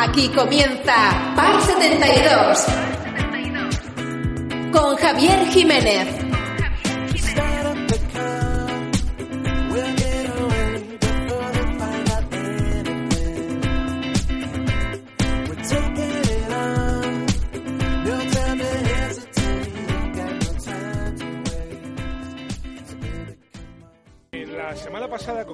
Aquí comienza Par 72 con Javier Jiménez.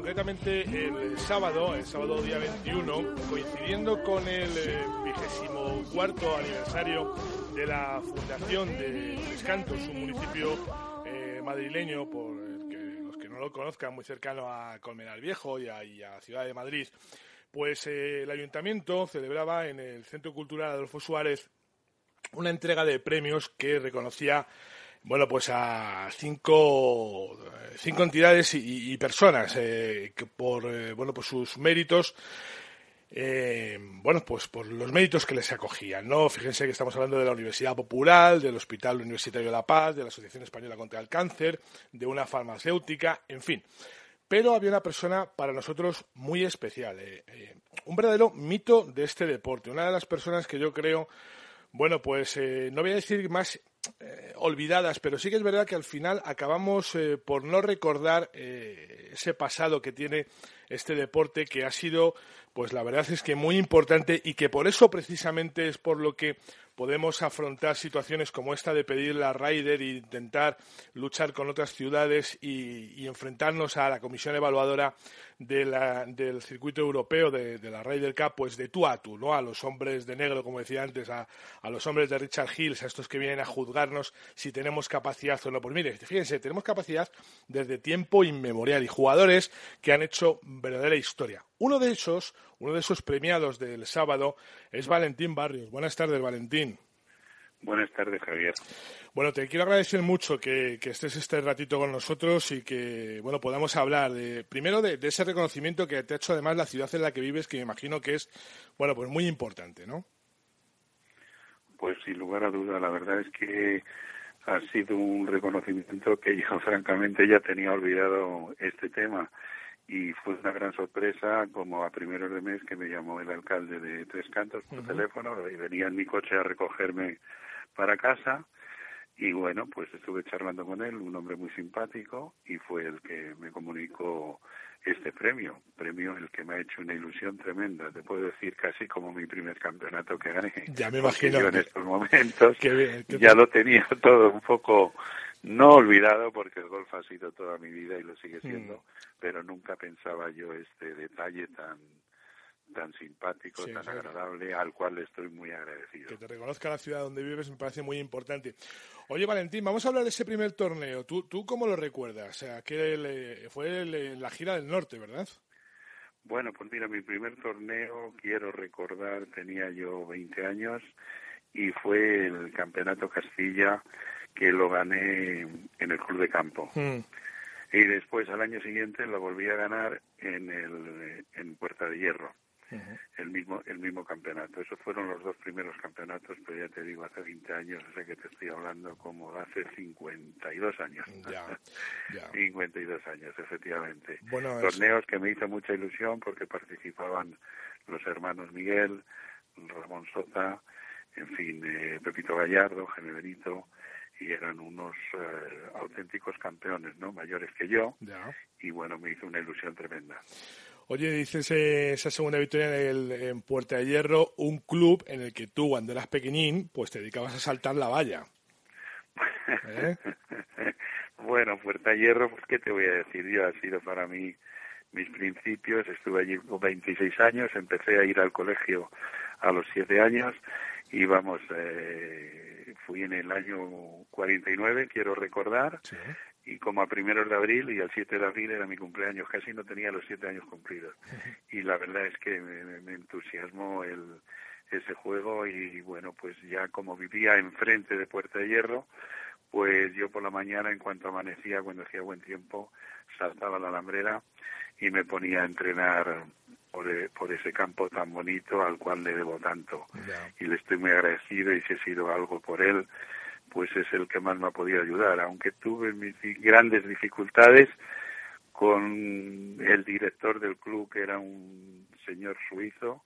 Concretamente el sábado, el sábado día 21, coincidiendo con el eh, vigésimo cuarto aniversario de la fundación de Tres Cantos, un municipio eh, madrileño, por que los que no lo conozcan, muy cercano a Colmenar Viejo y a, y a Ciudad de Madrid, pues eh, el ayuntamiento celebraba en el Centro Cultural Adolfo Suárez una entrega de premios que reconocía bueno, pues a cinco, cinco entidades y, personas eh, que por eh, bueno, pues sus méritos, eh, bueno, pues por los méritos que les acogían, ¿no? Fíjense que estamos hablando de la Universidad Popular, del Hospital Universitario de La Paz, de la Asociación Española contra el Cáncer, de una farmacéutica, en fin. Pero había una persona para nosotros muy especial, eh, eh, un verdadero mito de este deporte, una de las personas que yo creo, bueno, pues no voy a decir más eh, olvidadas, pero sí que es verdad que al final acabamos eh, por no recordar eh, ese pasado que tiene este deporte que ha sido, pues la verdad es que muy importante y que por eso precisamente es por lo que podemos afrontar situaciones como esta de pedir la Ryder e intentar luchar con otras ciudades y, y enfrentarnos a la comisión evaluadora de la, del circuito europeo de, la Ryder Cup, pues de tú a tú, ¿no? A los hombres de negro, como decía antes, a, a los hombres de Richard Hills, a estos que vienen a juzgarnos si tenemos capacidad o no. Pues mire, fíjense, tenemos capacidad desde tiempo inmemorial y jugadores que han hecho verdadera historia. Uno de esos, uno de esos premiados del sábado es Valentín Barrios. Buenas tardes, Valentín. Buenas tardes, Javier. Bueno, te quiero agradecer mucho que, que, estés este ratito con nosotros y que, bueno, podamos hablar de, primero de, de, ese reconocimiento que te ha hecho además la ciudad en la que vives, que me imagino que es, bueno, pues muy importante, ¿no? Pues sin lugar a duda, la verdad es que ha sido un reconocimiento que yo francamente ya tenía olvidado este tema y fue una gran sorpresa como a primeros de mes que me llamó el alcalde de Tres Cantos por uh -huh. teléfono y venía en mi coche a recogerme para casa y bueno, pues estuve charlando con él, un hombre muy simpático y fue el que me comunicó este premio, premio el que me ha hecho una ilusión tremenda, te puedo decir casi como mi primer campeonato que gané. Ya me imagino. Yo en estos momentos qué bien, qué ya lo tenía todo un poco no olvidado porque el golf ha sido toda mi vida y lo sigue siendo, mm. pero nunca pensaba yo este detalle tan tan simpático, sí, tan agradable, al cual le estoy muy agradecido. Que te reconozca la ciudad donde vives me parece muy importante. Oye, Valentín, vamos a hablar de ese primer torneo. ¿Tú, tú cómo lo recuerdas? O sea, que el, fue el, la gira del norte, ¿verdad? Bueno, pues mira, mi primer torneo, quiero recordar, tenía yo 20 años y fue el Campeonato Castilla que lo gané en el Club de Campo. Mm. Y después, al año siguiente, lo volví a ganar en, el, en Puerta de Hierro. Uh -huh. el mismo el mismo campeonato. Esos fueron los dos primeros campeonatos, pero ya te digo, hace 20 años, o sea que te estoy hablando como hace 52 años. Ya, ya. 52 años, efectivamente. Bueno, Torneos es... que me hizo mucha ilusión porque participaban los hermanos Miguel, Ramón Sota, en fin, eh, Pepito Gallardo, Jaime Benito, y eran unos eh, auténticos campeones, ¿no? Mayores que yo. Ya. Y bueno, me hizo una ilusión tremenda. Oye, dices eh, esa segunda victoria en, el, en, Puerta de Hierro, un club en el que tú, cuando eras pequeñín, pues te dedicabas a saltar la valla. ¿Eh? bueno, Puerta de Hierro, pues qué te voy a decir, yo ha sido para mí mis principios, estuve allí con 26 años, empecé a ir al colegio a los 7 años y vamos, eh, fui en el año 49, quiero recordar, sí y como a primeros de abril y al 7 de abril era mi cumpleaños, casi no tenía los siete años cumplidos. Y la verdad es que me, me entusiasmó el, ese juego y bueno, pues ya como vivía enfrente de Puerta de Hierro, pues yo por la mañana, en cuanto amanecía, cuando hacía buen tiempo, saltaba la alambrera y me ponía a entrenar por, por ese campo tan bonito al cual le debo tanto. Yeah. Y le estoy muy agradecido y si he sido algo por él, pues es el que más me ha podido ayudar, aunque tuve mis grandes dificultades con el director del club, que era un señor suizo,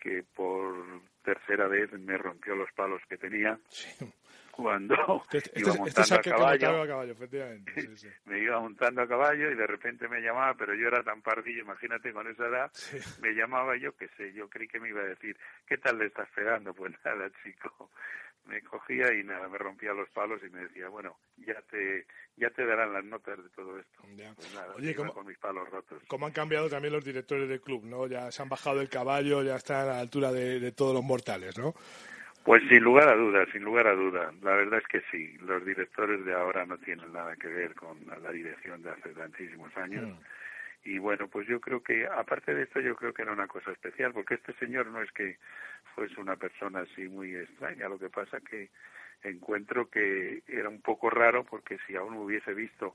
que por tercera vez me rompió los palos que tenía cuando este, iba este, montando a caballo, a caballo efectivamente. me iba montando a caballo y de repente me llamaba, pero yo era tan pardillo, imagínate con esa edad, me llamaba yo qué sé, yo creí que me iba a decir, ¿qué tal le estás pegando? Pues nada, chico, me cogía y nada, me rompía los palos y me decía, bueno, ya te ya te darán las notas de todo esto. Pues nada, Oye, ¿cómo, con mis palos rotos. ¿cómo han cambiado también los directores del club, no? Ya se han bajado del caballo, ya están a la altura de, de todos los mortales, ¿no? Pues sin lugar a dudas, sin lugar a dudas. La verdad es que sí, los directores de ahora no tienen nada que ver con la dirección de hace tantísimos años. Mm. Y bueno, pues yo creo que, aparte de esto, yo creo que era una cosa especial, porque este señor no es que fuese una persona así muy extraña, lo que pasa que encuentro que era un poco raro, porque si aún hubiese visto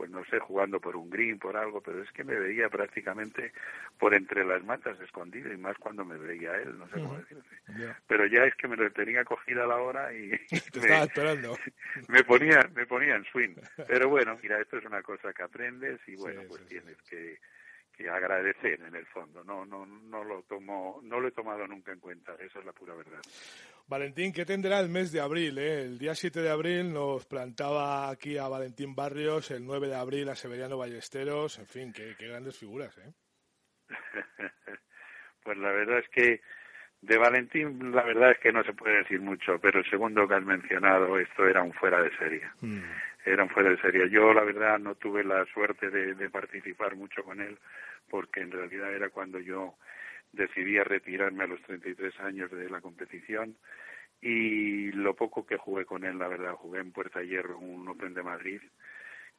pues no sé, jugando por un green, por algo, pero es que me veía prácticamente por entre las matas escondido y más cuando me veía él, no sé cómo decirte. Pero ya es que me lo tenía cogida a la hora y Te estaba esperando. me ponía me ponía en swing. Pero bueno, mira, esto es una cosa que aprendes y bueno, Sí, pues sí, tienes que que agradecer en el fondo. No no no lo tomo no lo he tomado nunca en cuenta, esa es la pura verdad. Valentín, ¿qué tendrá el mes de abril? Eh? El día 7 de abril nos plantaba aquí a Valentín Barrios, el 9 de abril a Severiano Ballesteros, en fin, qué, qué grandes figuras. ¿eh? pues la verdad es que de Valentín la verdad es que no se puede decir mucho, pero el segundo que has mencionado, esto era un fuera de serie. Mm. Era un fuera de serie. Yo la verdad no tuve la suerte de, participar mucho con él, porque en realidad era cuando yo decidí retirarme a los 33 años de la competición y lo poco que jugué con él, la verdad, jugué en Puerta Hierro, un Open de Madrid,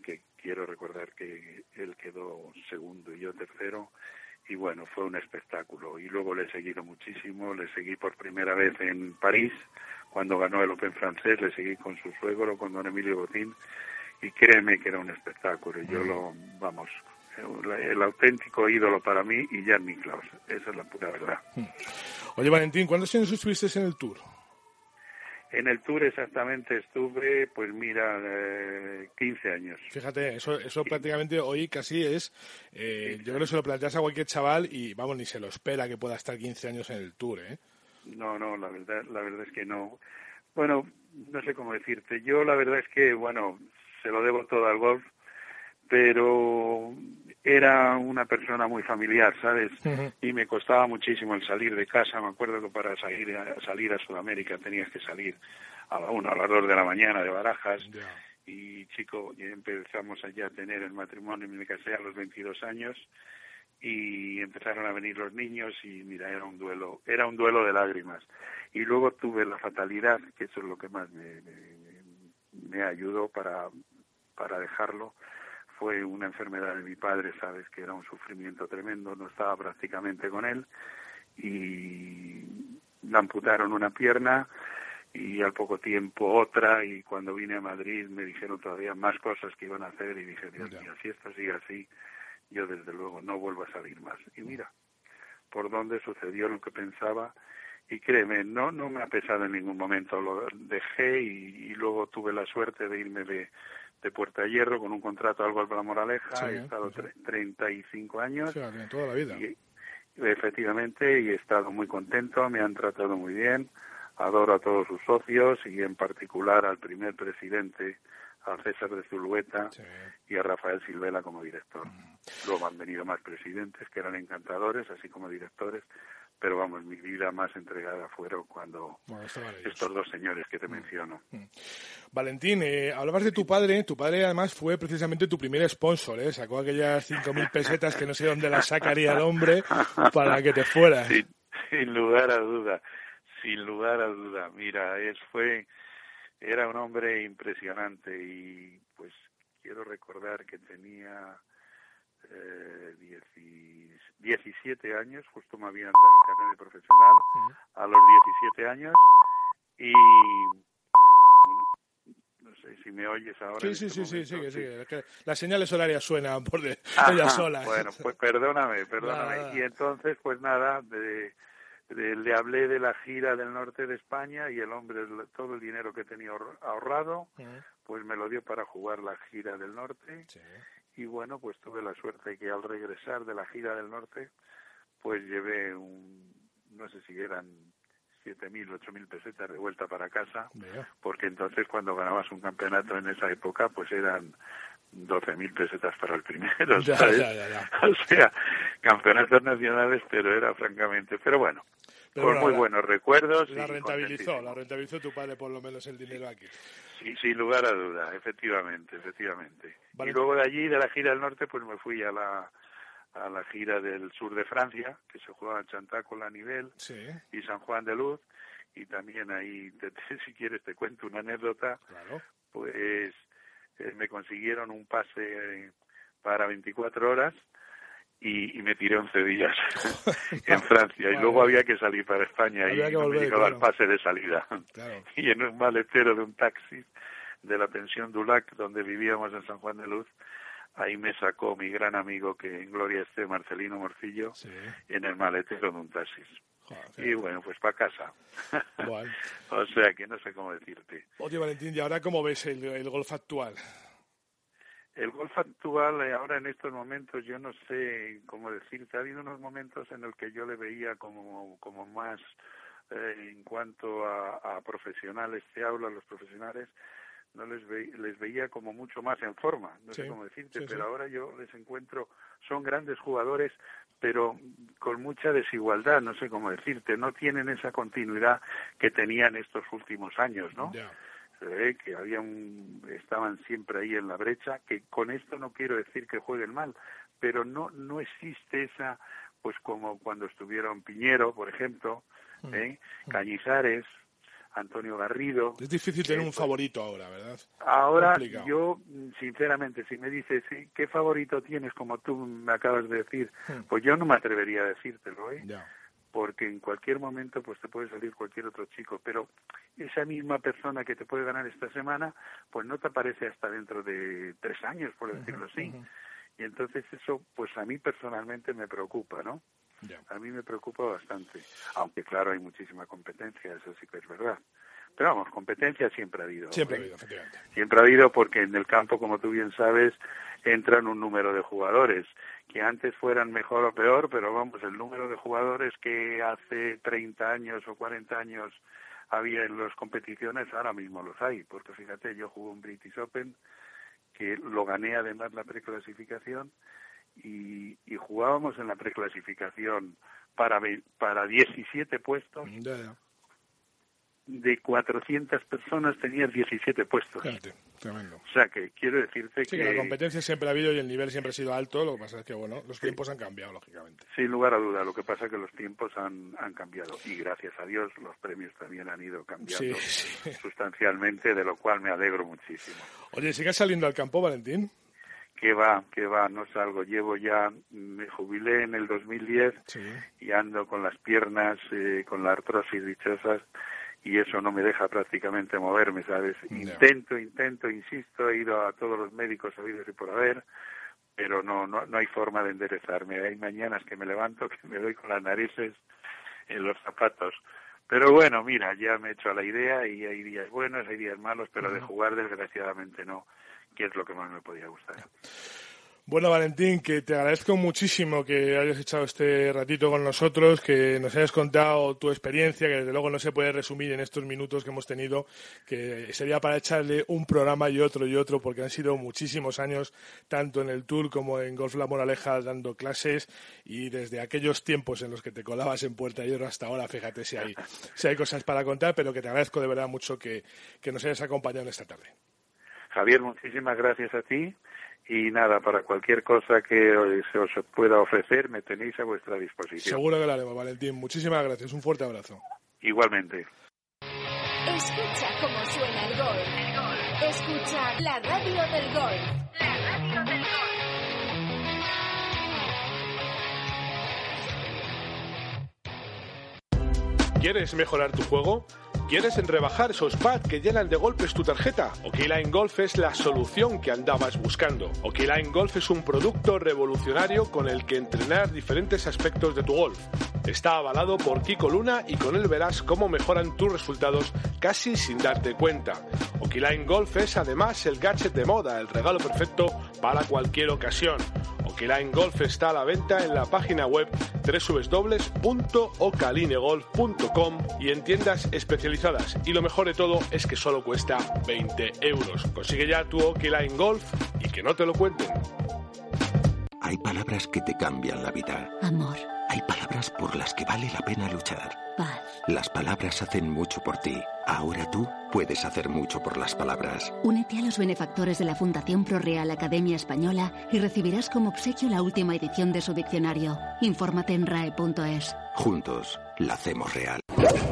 que quiero recordar que él quedó segundo y yo tercero, y bueno, fue un espectáculo. Y luego le he seguido muchísimo, le seguí por primera vez en París, cuando ganó el Open francés, le seguí con su suegro, con don Emilio Botín, y créeme que era un espectáculo. Yo lo, vamos, el auténtico ídolo para mí y Jan Niklaus. Esa es la pura verdad. Oye, Valentín, ¿cuántos años estuviste en el Tour? En el Tour exactamente estuve, pues mira, eh, 15 años. Fíjate, eso, eso prácticamente hoy casi es, eh, yo creo que se lo planteas a cualquier chaval y vamos, ni se lo espera que pueda estar 15 años en el Tour, ¿eh? No, no, la verdad, la verdad es que no. Bueno, no sé cómo decirte. Yo la verdad es que, bueno, se lo debo todo al golf, pero era una persona muy familiar, ¿sabes? Y me costaba muchísimo el salir de casa. Me acuerdo que para salir a, salir a Sudamérica tenías que salir a la una, a las dos de la mañana de Barajas. Y chico, empezamos allá a tener el matrimonio. Me casé a los 22 años y empezaron a venir los niños y mira, era un duelo, era un duelo de lágrimas. Y luego tuve la fatalidad, que eso es lo que más me, me, me ayudó para, para dejarlo, fue una enfermedad de mi padre, sabes, que era un sufrimiento tremendo, no estaba prácticamente con él y le amputaron una pierna y al poco tiempo otra y cuando vine a Madrid me dijeron todavía más cosas que iban a hacer y dije, Dios mío, si esto sigue así, yo desde luego no vuelvo a salir más. Y mira, por dónde sucedió lo que pensaba y créeme, no no me ha pesado en ningún momento, lo dejé y, y luego tuve la suerte de irme de, de Puerta Hierro con un contrato al Golf de la Moraleja, Sí, he estado sí. tre- 35 años Fíjate, toda la vida. y, efectivamente y he estado muy contento, me han tratado muy bien, adoro a todos sus socios y en particular al primer presidente, a César de Zulueta Sí. y a Rafael Silvela como director. Luego han venido más presidentes que eran encantadores, así como directores, pero vamos, mi vida más entregada fueron cuando Bueno, estos dos señores que te menciono. Valentín, eh, hablabas de tu padre. Tu padre, además, fue precisamente tu primer sponsor, ¿eh? Sacó aquellas 5.000 pesetas que no sé dónde las sacaría el hombre para que te fueras. Sin, sin lugar a duda, sin lugar a duda. Mira, es fue era un hombre impresionante y pues quiero recordar que tenía eh, dieci- 17 años, justo me habían dado el carnet de profesional a los 17 años y no sé si me oyes ahora. Sí, sí, este sí, sí, sí, momento, que sí, las señales horarias suenan por de Ajá, ellas solas. Bueno, pues perdóname, perdóname. Nada. Y entonces, pues nada, de- le hablé de la gira del norte de España y el hombre, todo el dinero que tenía ahor- ahorrado, pues me lo dio para jugar la gira del norte. Sí. Y bueno, pues tuve la suerte que al regresar de la gira del norte, pues llevé un no sé si eran 7.000, 8.000 pesetas de vuelta para casa, porque entonces cuando ganabas un campeonato en esa época, pues eran 12.000 pesetas para el primero, ¿sabes? o sea, campeonatos nacionales, pero era francamente, pero bueno, con muy buenos recuerdos. La rentabilizó, la rentabilizó tu padre por lo menos el dinero aquí. Sí, sin lugar a duda, efectivamente, efectivamente. Y luego de allí, de la gira del norte, pues me fui a la a la gira del sur de Francia, que se jugaba en Chantaco, a nivel, y San Juan de Luz, y también ahí, si quieres, te cuento una anécdota, pues eh, me consiguieron un pase para 24 horas y, me tiré 11 días en Francia. Y luego había que salir para España y me llegaba el pase de salida. Y en un maletero de un taxi de la pensión Dulac, donde vivíamos en San Juan de Luz, ahí me sacó mi gran amigo que en gloria esté Marcelino Morcillo en el maletero de un taxi. y bueno, pues para casa. o sea que no sé cómo decirte. Oye, Valentín, ¿y ahora cómo ves el golf actual? El golf actual, eh, ahora en estos momentos, yo no sé cómo decirte, ha habido unos momentos en los que yo le veía como, como más eh, en cuanto a, a, profesionales, te hablo a los profesionales, no les, les veía como mucho más en forma, no sé cómo decirte, pero ahora yo les encuentro, son grandes jugadores, pero con mucha desigualdad, no sé cómo decirte, no tienen esa continuidad que tenían estos últimos años, ¿no? se ve que había estaban siempre ahí en la brecha, que con esto no quiero decir que jueguen mal, pero no, no existe esa, pues como cuando estuvieron Piñero, por ejemplo, mm. ¿eh? Mm. Cañizares, Antonio Garrido. Es difícil tener un favorito ahora, ¿verdad? Ahora, yo, sinceramente, si me dices, ¿qué favorito tienes, como tú me acabas de decir? Mm. Pues yo no me atrevería a decírtelo, ¿eh? porque en cualquier momento pues te puede salir cualquier otro chico, pero esa misma persona que te puede ganar esta semana, pues no te aparece hasta dentro de tres años, por decirlo así. Y entonces eso, pues a mí personalmente me preocupa, ¿no? A mí me preocupa bastante, aunque claro hay muchísima competencia, eso sí que es verdad. Pero vamos, competencia siempre ha habido. Siempre ha habido, efectivamente. Siempre ha habido porque en el campo, como tú bien sabes, entran un número de jugadores que antes fueran mejor o peor, pero vamos, el número de jugadores que hace 30 años o 40 años había en las competiciones, ahora mismo los hay, porque fíjate, yo jugué un British Open que lo gané además la preclasificación y, y jugábamos en la preclasificación para, para 17 puestos de 400 personas tenías 17 puestos. tremendo. O sea que quiero decirte que... la competencia siempre ha habido y el nivel siempre ha sido alto, lo que pasa es que, bueno, los tiempos han cambiado, lógicamente. Sin lugar a duda, lo que pasa es que los tiempos han, han cambiado y gracias a Dios los premios también han ido cambiando sustancialmente, de lo cual me alegro muchísimo. Oye, ¿sigues saliendo al campo, Valentín? Que va, que va, no salgo. Llevo ya, me jubilé en el 2010 y ando con las piernas, eh, con la artrosis dichosas y eso no me deja prácticamente moverme, ¿sabes? Intento, intento, insisto, he ido a todos los médicos sabidos y por haber, pero no, no, no hay forma de enderezarme. Hay mañanas que me levanto que me doy con las narices en los zapatos. Pero bueno, mira, ya me he hecho a la idea y hay días buenos, hay días malos, pero de jugar desgraciadamente no, que es lo que más me podía gustar. Bueno, Valentín, que te agradezco muchísimo que hayas echado este ratito con nosotros, que nos hayas contado tu experiencia, que desde luego no se puede resumir en estos minutos que hemos tenido, que sería para echarle un programa y otro y otro, porque han sido muchísimos años, tanto en el Tour como en Golf La Moraleja, dando clases, y desde aquellos tiempos en los que te colabas en Puerta Oro hasta ahora, fíjate si hay, si hay cosas para contar, pero que te agradezco de verdad mucho que, que nos hayas acompañado esta tarde. Javier, muchísimas gracias a ti y nada, para cualquier cosa que se os pueda ofrecer, me tenéis a vuestra disposición. Seguro que lo haremos, Valentín. Muchísimas gracias. Un fuerte abrazo. Igualmente. Escucha cómo suena el gol. Escucha la radio del gol. La radio del gol. ¿Quieres mejorar tu juego? ¿Quieres rebajar esos pads que llenan de golpes tu tarjeta? Okiline Golf es la solución que andabas buscando. Okiline Golf es un producto revolucionario con el que entrenar diferentes aspectos de tu golf. Está avalado por Kiko Luna y con él verás cómo mejoran tus resultados casi sin darte cuenta. Okiline Golf es además el gadget de moda, el regalo perfecto para cualquier ocasión. Okiline Golf está a la venta en la página web www.ocalinegolf.com y en tiendas especializadas. Y lo mejor de todo es que solo cuesta 20 euros. Consigue ya tu Okiline Golf y que no te lo cuenten. Hay palabras que te cambian la vida. Amor. Hay palabras por las que vale la pena luchar. Paz. Las palabras hacen mucho por ti. Ahora tú puedes hacer mucho por las palabras. Únete a los benefactores de la Fundación ProReal Academia Española y recibirás como obsequio la última edición de su diccionario. Infórmate en rae.es. Juntos, la hacemos real.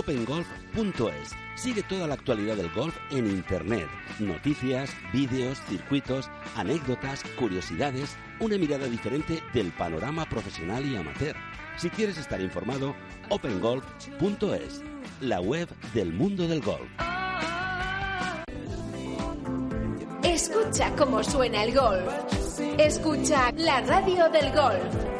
opengolf.es. Sigue toda la actualidad del golf en Internet. Noticias, vídeos, circuitos, anécdotas, curiosidades, una mirada diferente del panorama profesional y amateur. Si quieres estar informado, opengolf.es, la web del mundo del golf. Escucha cómo suena el golf. Escucha la radio del golf.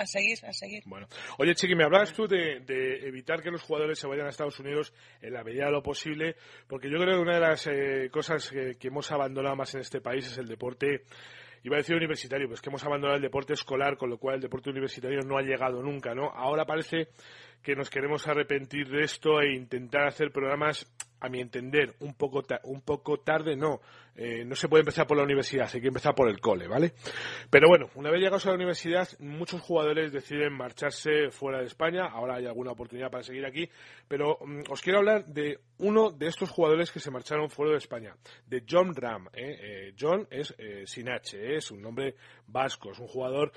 A seguir, a seguir. Bueno, oye Chiqui, me hablabas tú de, evitar que los jugadores se vayan a Estados Unidos en la medida de lo posible, porque yo creo que una de las eh, cosas que, que, hemos abandonado más en este país es el deporte. Iba a decir universitario, pues que hemos abandonado el deporte escolar, con lo cual el deporte universitario no ha llegado nunca, ¿no? Ahora parece que nos queremos arrepentir de esto e intentar hacer programas a mi entender, un poco, un poco tarde, no. Eh, no se puede empezar por la universidad, hay que empezar por el cole, ¿vale? Pero bueno, una vez llegados a la universidad, muchos jugadores deciden marcharse fuera de España. Ahora hay alguna oportunidad para seguir aquí. Pero um, os quiero hablar de uno de estos jugadores que se marcharon fuera de España, de John Ram. ¿eh? Eh, John es sin H, es un nombre vasco, es un jugador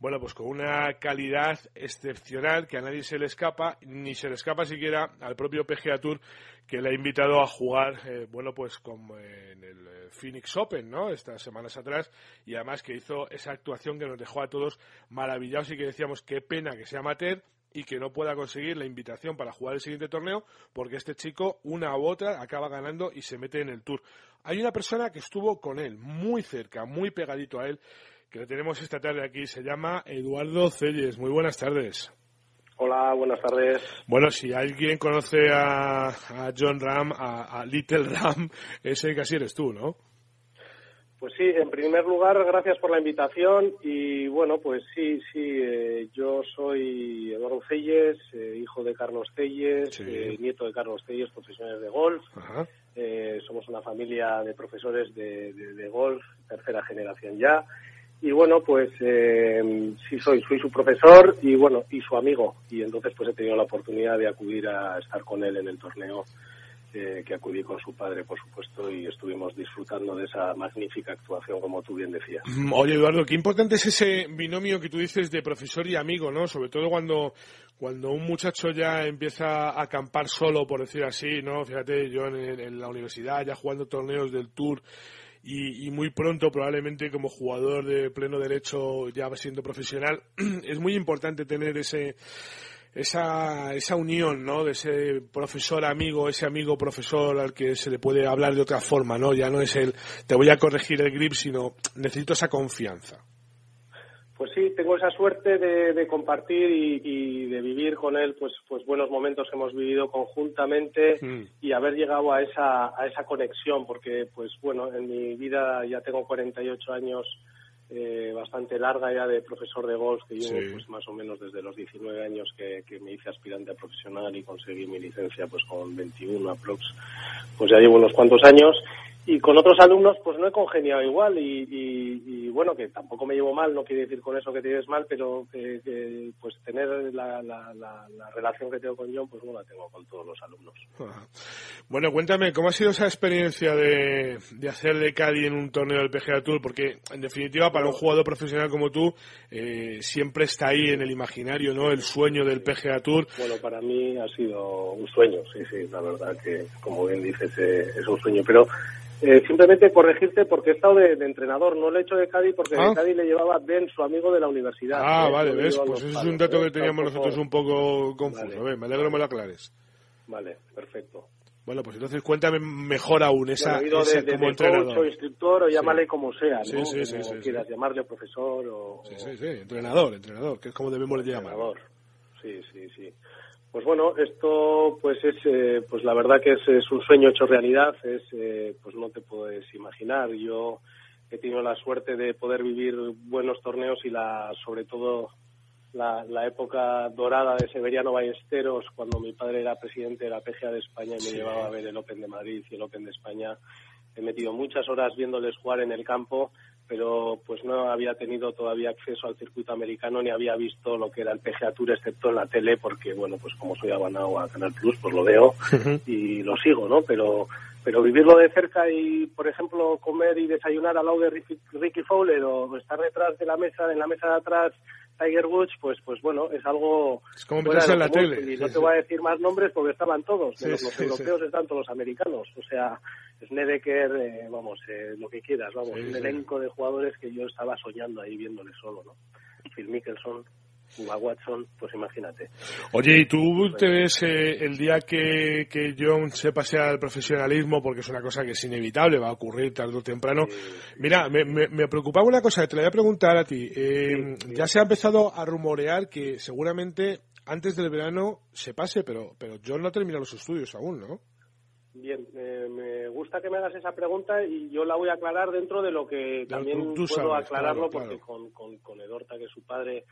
bueno, pues con una calidad excepcional que a nadie se le escapa, ni se le escapa siquiera al propio PGA Tour que le ha invitado a jugar, eh, bueno, pues como en el eh, Phoenix Open, ¿no? Estas semanas atrás, y además que hizo esa actuación que nos dejó a todos maravillados y que decíamos qué pena que sea amateur y que no pueda conseguir la invitación para jugar el siguiente torneo porque este chico una u otra acaba ganando y se mete en el tour. Hay una persona que estuvo con él muy cerca, muy pegadito a él que lo tenemos esta tarde aquí. Se llama Eduardo Celles. Muy buenas tardes. Hola, buenas tardes. Bueno, si alguien conoce a, a John Ram, a, a, Little Ram, ese casi eres tú, ¿no? Pues sí, en primer lugar, gracias por la invitación y bueno, pues sí, sí, eh, yo soy Eduardo Celles, eh, hijo de Carlos Celles, sí. eh, nieto de Carlos Celles, profesionales de golf. Eh, somos una familia de profesores de, de, de golf, tercera generación ya y bueno pues eh, sí soy soy su profesor y bueno y su amigo. Y entonces pues he tenido la oportunidad de acudir a estar con él en el torneo eh, que acudí con su padre por supuesto y estuvimos disfrutando de esa magnífica actuación como tú bien decías. Oye Eduardo qué importante es ese binomio que tú dices de profesor y amigo no sobre todo cuando cuando un muchacho ya empieza a acampar solo por decir así no fíjate yo en la universidad ya jugando torneos del tour y, y, muy pronto probablemente como jugador de pleno derecho ya siendo profesional es muy importante tener ese esa, esa unión, ¿no? De ese profesor amigo, ese amigo profesor al que se le puede hablar de otra forma, ¿no? Ya no es el te voy a corregir el grip, sino necesito esa confianza. Pues sí, tengo esa suerte de, de compartir y, y, de vivir con él, pues, pues buenos momentos que hemos vivido conjuntamente mm. y haber llegado a esa, a esa conexión, porque, pues bueno, en mi vida ya tengo 48 años, eh, bastante larga ya de profesor de golf, que llevo sí. pues más o menos desde los 19 años que, que, me hice aspirante a profesional y conseguí mi licencia pues con 21 aprox, pues ya llevo unos cuantos años y con otros alumnos pues no he congeniado igual y, bueno que tampoco me llevo mal no quiere decir con eso que te lleves mal pero que, pues tener la, la, la, relación que tengo con John pues no la tengo con todos los alumnos. Bueno cuéntame cómo ha sido esa experiencia de, de hacer de Cali en un torneo del PGA Tour porque en definitiva para un jugador profesional como tú eh, siempre está ahí en el imaginario no el sueño del PGA Tour. Bueno para mí ha sido un sueño sí sí la verdad que como bien dices eh, es un sueño. Pero eh, simplemente corregirte porque he estado de, entrenador, no lo he hecho de Cádiz porque de ah. Cádiz le llevaba Ben, su amigo de la universidad. Ah, vale, ves, pues ese es un dato que teníamos nosotros un poco confuso. me alegro me lo aclares. Vale, perfecto. Bueno, pues entonces cuéntame mejor aún esa, de, como entrenador. Coach, o instructor o llámale como sea, ¿no? Sí, sí, como quieras llamarle profesor o... Sí, sí, sí, entrenador, entrenador, que es como debemos llamar. Entrenador, sí, sí, sí. Pues bueno, esto pues es eh, pues la verdad que es, un sueño hecho realidad, es eh, pues no te puedes imaginar. Yo he tenido la suerte de poder vivir buenos torneos y la sobre todo la, la época dorada de Severiano Ballesteros cuando mi padre era presidente de la PGA de España y me llevaba a ver el Open de Madrid y el Open de España. He metido muchas horas viéndoles jugar en el campo pero pues no había tenido todavía acceso al circuito americano ni había visto lo que era el PGA Tour excepto en la tele porque bueno pues como soy abonado a Canal Plus pues lo veo y lo sigo no pero pero vivirlo de cerca y por ejemplo comer y desayunar al lado de Ricky, Fowler o estar detrás de la mesa en la mesa de atrás Tiger Woods, pues, pues bueno, es algo. Es como meterse en la tele. Y no te voy a decir más nombres porque estaban todos. los europeos están todos los americanos. O sea, Snedeker, eh, vamos, eh, lo que quieras, vamos, un elenco de jugadores que yo estaba soñando ahí viéndole solo, ¿no? Phil Mickelson, a Watson, pues imagínate. Oye, ¿y tú te ves eh, el día que, que John se pase al profesionalismo, porque es una cosa que es inevitable, va a ocurrir tarde o temprano? Mira, me, me, preocupaba una cosa que te la voy a preguntar a ti. ya se ha empezado a rumorear que seguramente antes del verano se pase, pero, pero John no ha terminado los estudios aún, ¿no? Bien, me gusta que me hagas esa pregunta y yo la voy a aclarar dentro de lo que también puedo aclararlo porque Con, con, con, Edorta, que es su padre,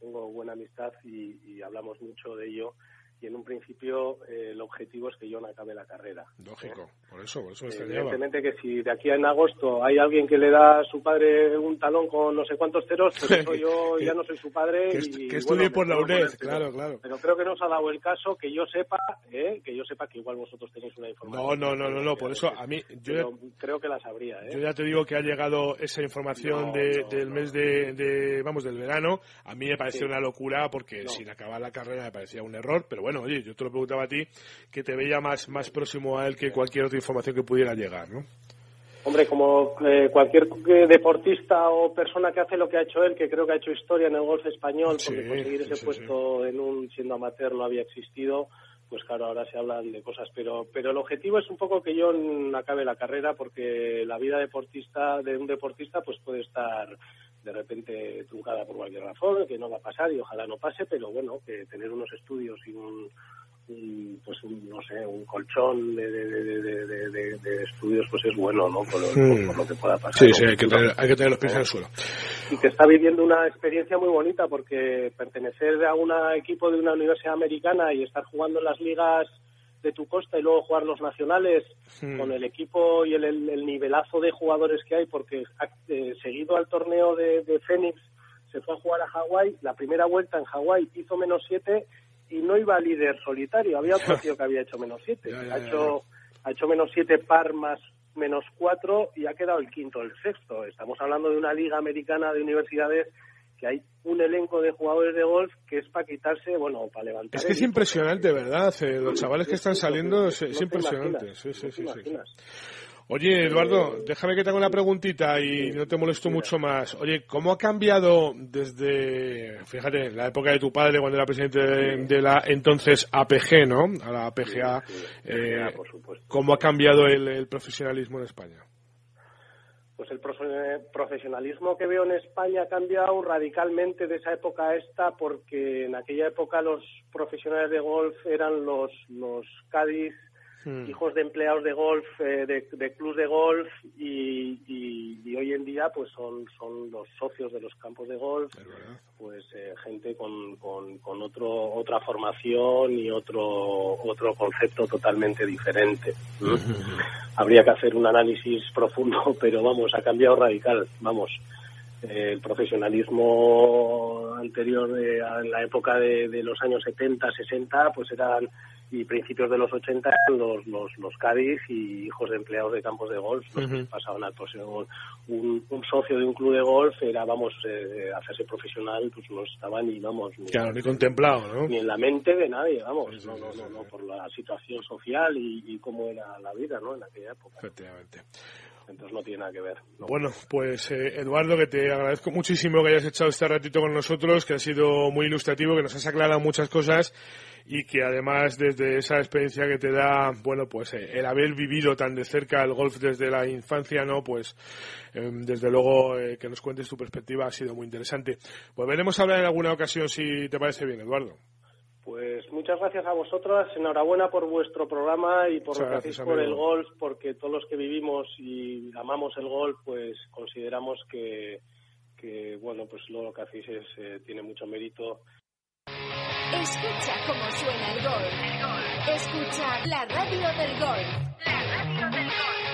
tengo buena amistad y, y hablamos mucho de ello y en un principio eh, el objetivo es que yo no acabe la carrera. Lógico, por eso, por eso me Evidentemente que si de aquí en agosto hay alguien que le da a su padre un talón con no sé cuántos ceros, pues eso yo ya no soy su padre. que, y, que estudie por la UNED, claro, claro. Pero creo que no os ha dado el caso que yo sepa, ¿eh? que yo sepa que igual vosotros tenéis una información. No, no, no, no, por eso a mí... Yo creo que la sabría, ¿eh? Yo ya te digo que ha llegado esa información de, del mes de, de, vamos, del verano. A mí me pareció una locura porque sin acabar la carrera me parecía un error, pero bueno, oye, yo te lo preguntaba a ti, que te veía más, más próximo a él que cualquier otra información que pudiera llegar, ¿no? Hombre, como eh, cualquier deportista o persona que hace lo que ha hecho él, que creo que ha hecho historia en el golf español, porque conseguir ese puesto en un siendo amateur no había existido, pues claro, ahora se hablan de cosas, pero pero el objetivo es un poco que yo acabe la carrera, porque la vida deportista de un deportista pues puede estar de repente truncada por cualquier razón, que no va a pasar y ojalá no pase, pero bueno, que tener unos estudios y un, pues no sé, un colchón de, de, estudios pues es bueno, ¿no? Por, lo que pueda pasar. Sí, sí, hay que, tener, hay que tener los pies en el suelo. Y que está viviendo una experiencia muy bonita porque pertenecer a un equipo de una universidad americana y estar jugando en las ligas de tu costa y luego jugar los nacionales hmm. con el equipo y el, nivelazo de jugadores que hay porque eh, seguido al torneo de, de Phoenix se fue a jugar a Hawái, la primera vuelta en Hawái hizo menos siete y no iba líder solitario, había otro tío que había hecho menos siete, ha, hecho, ha hecho menos siete par más menos cuatro y ha quedado el quinto, el sexto. Estamos hablando de una liga americana de universidades que hay un elenco de jugadores de golf que es para quitarse, bueno, para levantar. Es que es impresionante, ¿verdad? Eh, los chavales que están saliendo es, impresionante. Sí, sí, sí, Oye, Eduardo, déjame que tenga una preguntita y no te molesto mucho más. Oye, ¿cómo ha cambiado desde, fíjate, la época de tu padre cuando era presidente de, la entonces APG, ¿no? A la APGA. Eh, ¿Cómo ha cambiado el, profesionalismo en España? Pues el profesionalismo que veo en España ha cambiado radicalmente de esa época a esta porque en aquella época los profesionales de golf eran los, los Cádiz, hmm. hijos de empleados de golf, eh, de, de clubs de golf y, y, hoy en día pues son, son los socios de los campos de golf, pues eh, gente con, con, con, otro, otra formación y otro, otro concepto totalmente diferente. Habría que hacer un análisis profundo, pero vamos, ha cambiado radical, vamos el profesionalismo anterior de, en la época de, los años 70, 60, pues eran y principios de los 80 los, los, los Cádiz y hijos de empleados de campos de golf pasaban al un, un socio de un club de golf era vamos eh, hacerse profesional pues no estaba ni vamos ni, claro, ni contemplado ¿no? ni en la mente de nadie vamos no, no, no, no, por la situación social y, y cómo era la vida no en aquella época. Efectivamente. Entonces no tiene nada que ver. Bueno, pues eh, Eduardo, que te agradezco muchísimo que hayas echado este ratito con nosotros, que ha sido muy ilustrativo, que nos has aclarado muchas cosas y que además desde esa experiencia que te da, bueno, pues eh, el haber vivido tan de cerca el golf desde la infancia, ¿no? Pues em, desde luego eh, que nos cuentes tu perspectiva ha sido muy interesante. Volveremos a hablar en alguna ocasión si te parece bien, Eduardo. Pues muchas gracias a vosotras, enhorabuena por vuestro programa y por lo que hacéis por el golf, porque todos los que vivimos y amamos el golf, pues consideramos que, que bueno, pues lo que hacéis es, eh, tiene mucho mérito. Escucha cómo suena el golf. Escucha la radio del golf. La radio del golf.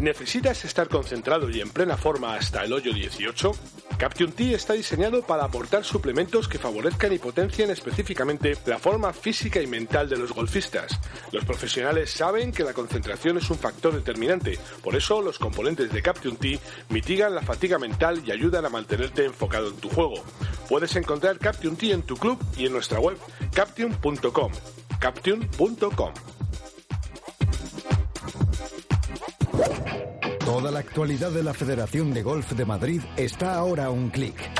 ¿Necesitas estar concentrado y en plena forma hasta el hoyo 18? Caption T está diseñado para aportar suplementos que favorezcan y potencien específicamente la forma física y mental de los golfistas. Los profesionales saben que la concentración es un factor determinante, por eso los componentes de Caption T mitigan la fatiga mental y ayudan a mantenerte enfocado en tu juego. Puedes encontrar Caption T en tu club y en nuestra web caption.com. caption.com. Toda la actualidad de la Federación de Golf de Madrid está ahora a un clic.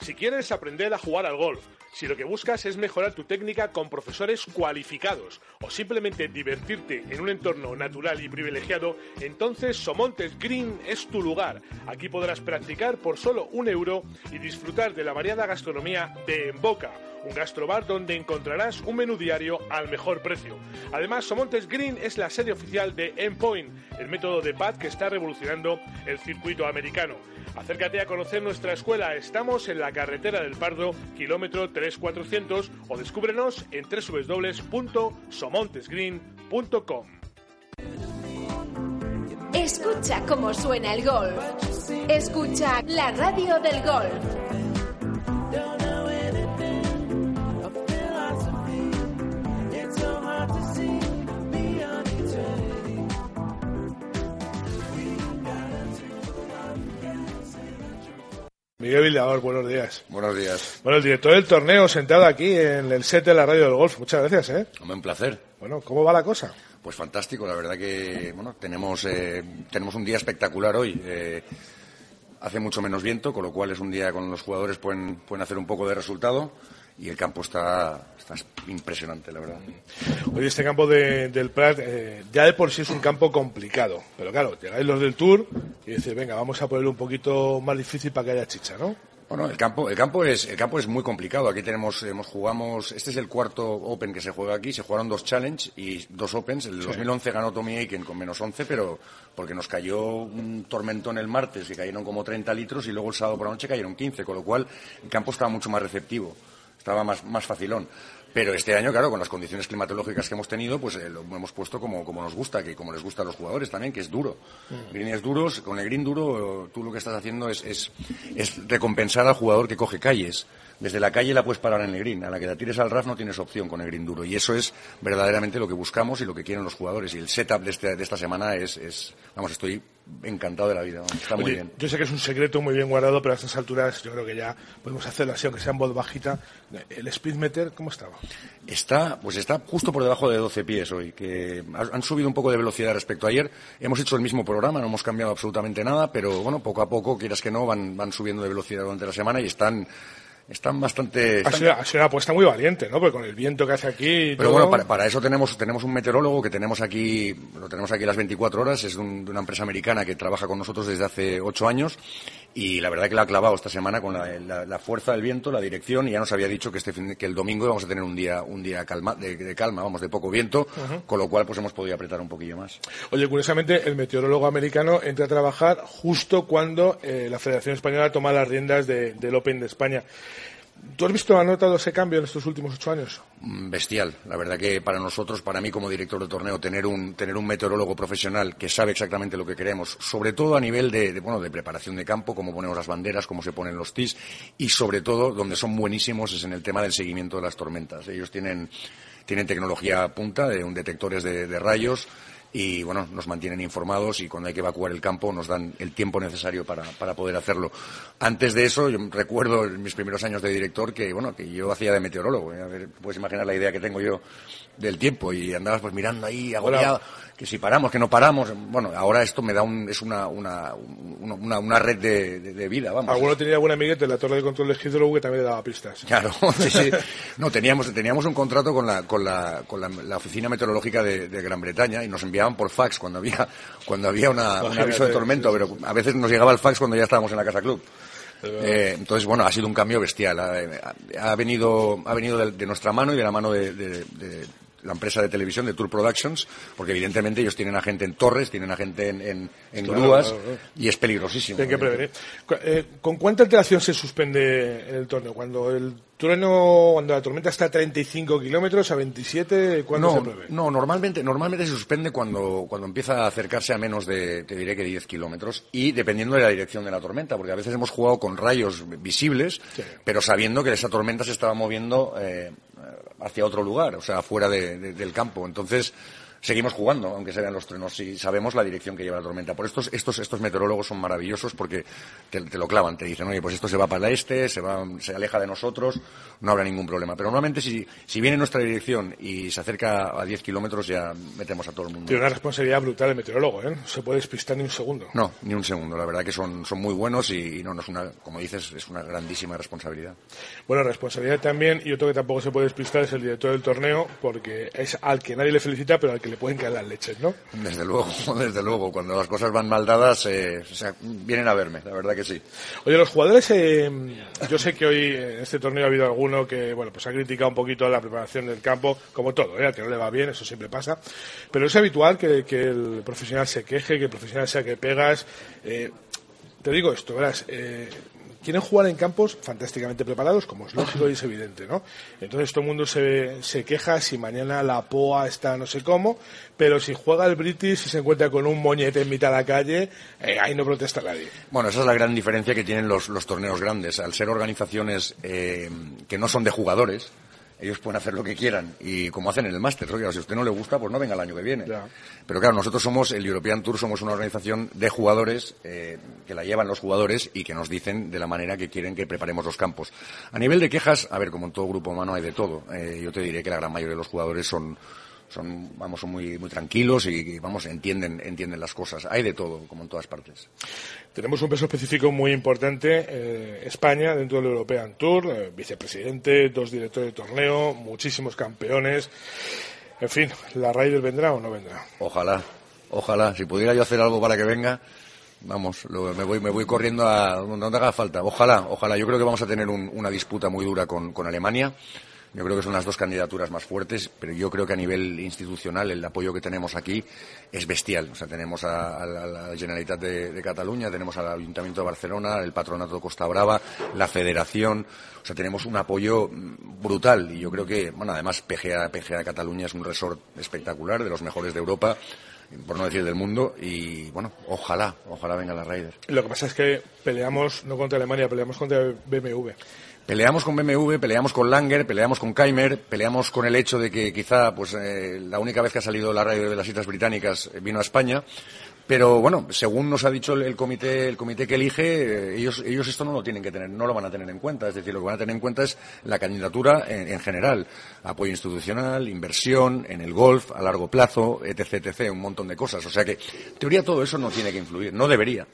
Si quieres aprender a jugar al golf, si lo que buscas es mejorar tu técnica con profesores cualificados o simplemente divertirte en un entorno natural y privilegiado, entonces Somontes Green es tu lugar. Aquí podrás practicar por solo un euro y disfrutar de la variada gastronomía de En Boca un gastrobar donde encontrarás un menú diario al mejor precio. Además, Somontes Green es la sede oficial de Endpoint, el método de pad que está revolucionando el circuito americano. Acércate a conocer nuestra escuela. Estamos en la carretera del Pardo, kilómetro 3400, o descúbrenos en www.somontesgreen.com. Escucha cómo suena el golf. Escucha la radio del golf. Miguel Vildador, buenos días. Buenos días. Bueno, el director del torneo sentado aquí en el set de la radio del golf. Muchas gracias, ¿eh? un placer. Bueno, ¿cómo va la cosa? Pues fantástico, la verdad que, bueno, tenemos, eh, tenemos un día espectacular hoy. Eh, hace mucho menos viento, con lo cual es un día con los jugadores pueden, pueden hacer un poco de resultado y el campo está, está impresionante, la verdad. Hoy este campo del Prat eh, ya de por sí es un campo complicado, pero claro, llegáis los del Tour y dices, venga, vamos a ponerlo un poquito más difícil para que haya chicha, ¿no? Bueno, el campo, el campo es, el campo es muy complicado. Aquí tenemos, hemos jugamos, este es el cuarto Open que se juega aquí. Se jugaron dos Challenge y dos Opens. El 2011 ganó Tommy Aiken con menos 11, pero porque nos cayó un tormentón el martes que cayeron como 30 litros y luego el sábado por la noche cayeron 15, con lo cual el campo estaba mucho más receptivo estaba más, más facilón. Pero este año, claro, con las condiciones climatológicas que hemos tenido, pues eh, lo hemos puesto como, como nos gusta, que como les gusta a los jugadores también, que es duro. Mm. Greens duros, con el green duro, tú lo que estás haciendo es, es, es recompensar al jugador que coge calles. Desde la calle la puedes parar en el green. A la que la tires al RAF no tienes opción con el green duro. Y eso es verdaderamente lo que buscamos y lo que quieren los jugadores. Y el setup de, este, de esta semana es, es, vamos, estoy encantado de la vida. Está muy bien. Yo sé que es un secreto muy bien guardado, pero a estas alturas yo creo que ya podemos hacerlo así, aunque sea en voz bajita. ¿El speed meter cómo estaba? Está, pues está justo por debajo de 12 pies hoy, que ha- han subido un poco de velocidad respecto a ayer. Hemos hecho el mismo programa, no hemos cambiado absolutamente nada, pero bueno, poco a poco, quieras que no, van, van subiendo de velocidad durante la semana y están, están bastante... Ha sido, ha sido una apuesta muy valiente, ¿no? Porque con el viento que hace aquí. Pero todo- bueno, para, para eso tenemos, tenemos un meteorólogo que tenemos aquí, lo tenemos aquí las 24 horas, es un- de una empresa americana que trabaja con nosotros desde hace ocho años y la verdad que la ha clavado esta semana con la, la- la fuerza del viento, la dirección y ya nos había dicho que este fin que el domingo íbamos a tener un día, un día calma, de, de calma, vamos, de poco viento, con lo cual pues hemos podido apretar un poquillo más. Oye, curiosamente, el meteorólogo americano entra a trabajar justo cuando eh, la Federación Española toma las riendas de- del Open de España. ¿Tú has visto, has notado ese cambio en estos últimos ocho años? Mm, bestial. La verdad que para nosotros, para mí como director de torneo, tener un, tener un meteorólogo profesional que sabe exactamente lo que queremos, sobre todo a nivel de, bueno, de preparación de campo, cómo ponemos las banderas, cómo se ponen los tis, y sobre todo, donde son buenísimos es en el tema del seguimiento de las tormentas. Ellos tienen, tienen tecnología punta, de un detectores de, de rayos, y bueno, nos mantienen informados y cuando hay que evacuar el campo nos dan el tiempo necesario para, para poder hacerlo. Antes de eso, yo recuerdo en mis primeros años de director que bueno, que yo hacía de meteorólogo. ¿eh? A ver, puedes imaginar la idea que tengo yo del tiempo y andabas pues mirando ahí agobiado, que si paramos, que no paramos. Bueno, ahora esto me da un, es una, una, una, una- red de, de- de vida, vamos. Alguno tenía algún amiguete en la torre de control de Heathrow que también le daba pistas. Claro, sí, sí. No, teníamos, teníamos un contrato con la, con la, con la, la oficina meteorológica de, de Gran Bretaña y nos enviaban por fax cuando había, cuando había una- un aviso de tormento, pero a veces nos llegaba el fax cuando ya estábamos en la casa club. Eh, entonces, bueno, ha sido un cambio bestial. Ha, ha venido, ha venido de, de nuestra mano y de la mano de, de- de la empresa de televisión, de Tour Productions, porque evidentemente ellos tienen a gente en torres, tienen a gente en, en, en Claro, grúas claro, claro. y es peligrosísimo. Tienen que prevenir. Cu- eh, ¿Con cuánta antelación se suspende el torneo? Cuando el trueno, cuando la tormenta está a 35 kilómetros, a 27, ¿cuándo se prevé? no, normalmente, normalmente se suspende cuando, cuando empieza a acercarse a menos de, te diré que 10 kilómetros y dependiendo de la dirección de la tormenta, porque a veces hemos jugado con rayos visibles, pero sabiendo que esa tormenta se estaba moviendo eh, hacia otro lugar, o sea, fuera de- de- del campo. Entonces, seguimos jugando, aunque se vean los truenos, y sabemos la dirección que lleva la tormenta. Por estos, estos, estos meteorólogos son maravillosos porque te, te lo clavan, te dicen, oye, pues esto se va para el este, se, va, se aleja de nosotros, no habrá ningún problema. Pero normalmente si, si viene en nuestra dirección y se acerca a 10 kilómetros ya metemos a todo el mundo. Tiene una responsabilidad brutal el meteorólogo, ¿eh? No se puede despistar ni un segundo. No, ni un segundo. La verdad que son, son muy buenos y, y no, no es una, como dices, es una grandísima responsabilidad. Bueno, responsabilidad también, y otro que tampoco se puede despistar es el director del torneo, porque es al que nadie le felicita, pero al que le pueden caer las leches, ¿no? Desde luego, desde luego. Cuando las cosas van mal dadas, eh, o sea, vienen a verme, la verdad que sí. Oye, los jugadores, eh, yo sé que hoy en este torneo ha habido alguno que, bueno, pues ha criticado un poquito la preparación del campo, como todo, ¿eh? Al que no le va bien, eso siempre pasa. Pero es habitual que, que el profesional se queje, que el profesional sea que pegas. Eh, te digo esto, verás, eh, quieren jugar en campos fantásticamente preparados, como es lógico y es evidente, ¿no? Entonces todo el mundo se, se queja si mañana la POA está no sé cómo, pero si juega el British y se encuentra con un moñete en mitad de la calle, eh, ahí no protesta nadie. Bueno, esa es la gran diferencia que tienen los, los torneos grandes. Al ser organizaciones eh, que no son de jugadores, ellos pueden hacer lo que quieran. Y como hacen en el Masters, oiga, si a usted no le gusta, pues no venga el año que viene. Pero claro, nosotros somos, el European Tour, somos una organización de jugadores, eh, que la llevan los jugadores y que nos dicen de la manera que quieren que preparemos los campos. A nivel de quejas, a ver, como en todo grupo humano hay de todo. Eh, yo te diré que la gran mayoría de los jugadores son, son, vamos, son muy, muy tranquilos y, y, vamos, entienden, entienden las cosas. Hay de todo, como en todas partes. Tenemos un peso específico muy importante, eh, España, dentro del European Tour, eh, vicepresidente, dos directores de torneo, muchísimos campeones. En fin, ¿la Ryder vendrá o no vendrá? Ojalá, ojalá. Si pudiera yo hacer algo para que venga, vamos, lo- me, voy, me voy corriendo a donde haga falta. Ojalá, ojalá. Yo creo que vamos a tener un- una disputa muy dura con, con Alemania. Yo creo que son las dos candidaturas más fuertes, pero yo creo que a nivel institucional el apoyo que tenemos aquí es bestial. O sea, tenemos a, la Generalitat de, Cataluña, tenemos al Ayuntamiento de Barcelona, el Patronato de Costa Brava, la Federación. O sea, tenemos un apoyo brutal y yo creo que, bueno, además PGA, PGA Cataluña es un resort espectacular, de los mejores de Europa por no decir del mundo, y bueno, ojalá, ojalá venga la Raiders. Lo que pasa es que peleamos no contra Alemania, peleamos contra BMW. Peleamos con BMW, peleamos con Langer, peleamos con Keimer, peleamos con el hecho de que quizá pues eh, la única vez que ha salido la radio de las Islas Británicas eh, vino a España. Pero bueno, según nos ha dicho el, comité, el comité que elige, eh, ellos, ellos esto no lo tienen que tener, no lo van a tener en cuenta. Es decir, lo que van a tener en cuenta es la candidatura en, general, apoyo institucional, inversión en el golf a largo plazo, etc, etc, un montón de cosas. O sea que, en teoría, todo eso no tiene que influir, no debería.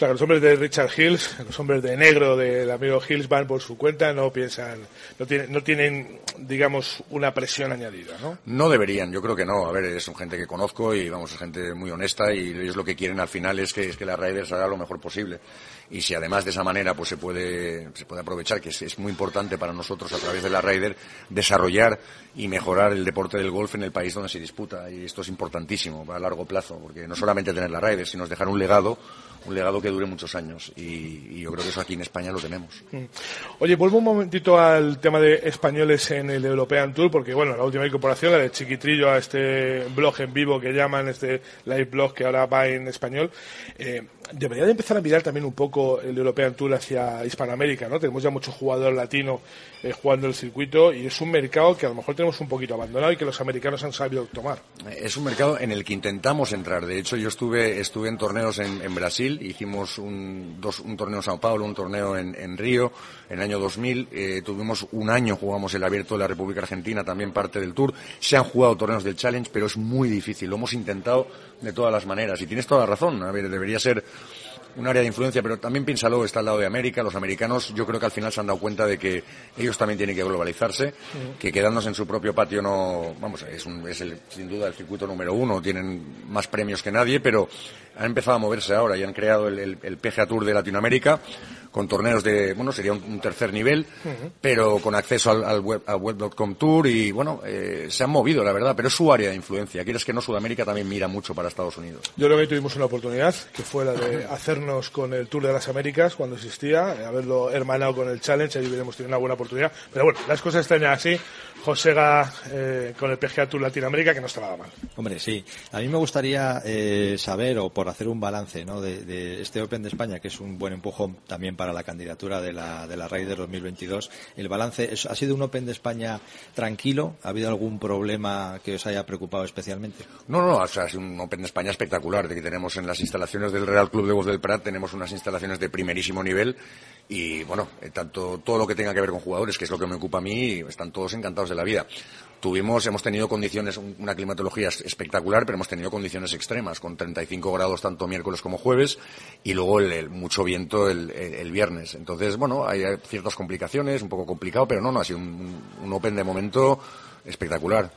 Sea, los hombres de Richard Hills, los hombres de negro del amigo Hills van por su cuenta, no piensan, no tienen, no tienen, digamos, una presión añadida, ¿no? No deberían, yo creo que no. A ver, es gente que conozco y, vamos, es gente muy honesta y ellos lo que quieren al final es que, es que la Raiders haga lo mejor posible. Y si además de esa manera pues se puede, se puede aprovechar, que es, muy importante para nosotros a través de la Raider, desarrollar y mejorar el deporte del golf en el país donde se disputa. Y esto es importantísimo a largo plazo, porque no solamente tener la Raider, sino dejar un legado un legado que dure muchos años y, yo creo que eso aquí en España lo tenemos. Mm. Oye, vuelvo un momentito al tema de españoles en el European Tour, porque bueno, la última incorporación, la de Chiquitrillo a este blog en vivo que llaman, este live blog que ahora va en español, eh, debería de empezar a mirar también un poco el European Tour hacia Hispanoamérica, ¿no? Tenemos ya muchos jugadores latinos eh, jugando el circuito y es un mercado que a lo mejor tenemos un poquito abandonado y que los americanos han sabido tomar. Es un mercado en el que intentamos entrar. De hecho, yo estuve, estuve en torneos en, Brasil, hicimos un, dos, un torneo en Sao Paulo, un torneo en, Río en el año 2000. Eh, tuvimos un año, jugamos el Abierto de la República Argentina, también parte del Tour. Se han jugado torneos del Challenge, pero es muy difícil. Lo hemos intentado de todas las maneras. Y tienes toda la razón. A ver, debería ser un área de influencia, pero también piénsalo, está al lado de América. Los americanos yo creo que al final se han dado cuenta de que ellos también tienen que globalizarse, que quedándose en su propio patio no, vamos, es, es el, sin duda el circuito número uno, tienen más premios que nadie, pero han empezado a moverse ahora y han creado el, el, el PGA Tour de Latinoamérica con torneos de, bueno, sería un, tercer nivel, pero con acceso al, web, web.com Tour y, bueno, eh, se han movido, la verdad, pero es su área de influencia. Quieres que no, Sudamérica también mira mucho para Estados Unidos. Yo creo que tuvimos una oportunidad, que fue la de hacernos con el Tour de las Américas cuando existía, haberlo hermanado con el Challenge, ahí hubiéramos tenido una buena oportunidad. Pero bueno, las cosas están ya así. Josega eh, con el PGA Tour Latinoamérica, que no está nada mal. Hombre, sí. A mí me gustaría eh, saber, o por hacer un balance ¿no? de, de, este Open de España, que es un buen empujón también para la candidatura de la, de la Raider 2022. El balance, ¿ha sido un Open de España tranquilo? ¿Ha habido algún problema que os haya preocupado especialmente? No, no, ha sido un Open de España espectacular, de que tenemos en las instalaciones del Real Club de Voz del Prat, tenemos unas instalaciones de primerísimo nivel y, bueno, eh, tanto todo lo que tenga que ver con jugadores, que es lo que me ocupa a mí, están todos encantados de la vida. Tuvimos, hemos tenido condiciones, una climatología espectacular, pero hemos tenido condiciones extremas, con 35 grados tanto miércoles como jueves, y luego el, mucho viento el, viernes. Entonces, bueno, hay ciertas complicaciones, un poco complicado, pero no, no, ha sido un, un Open de momento espectacular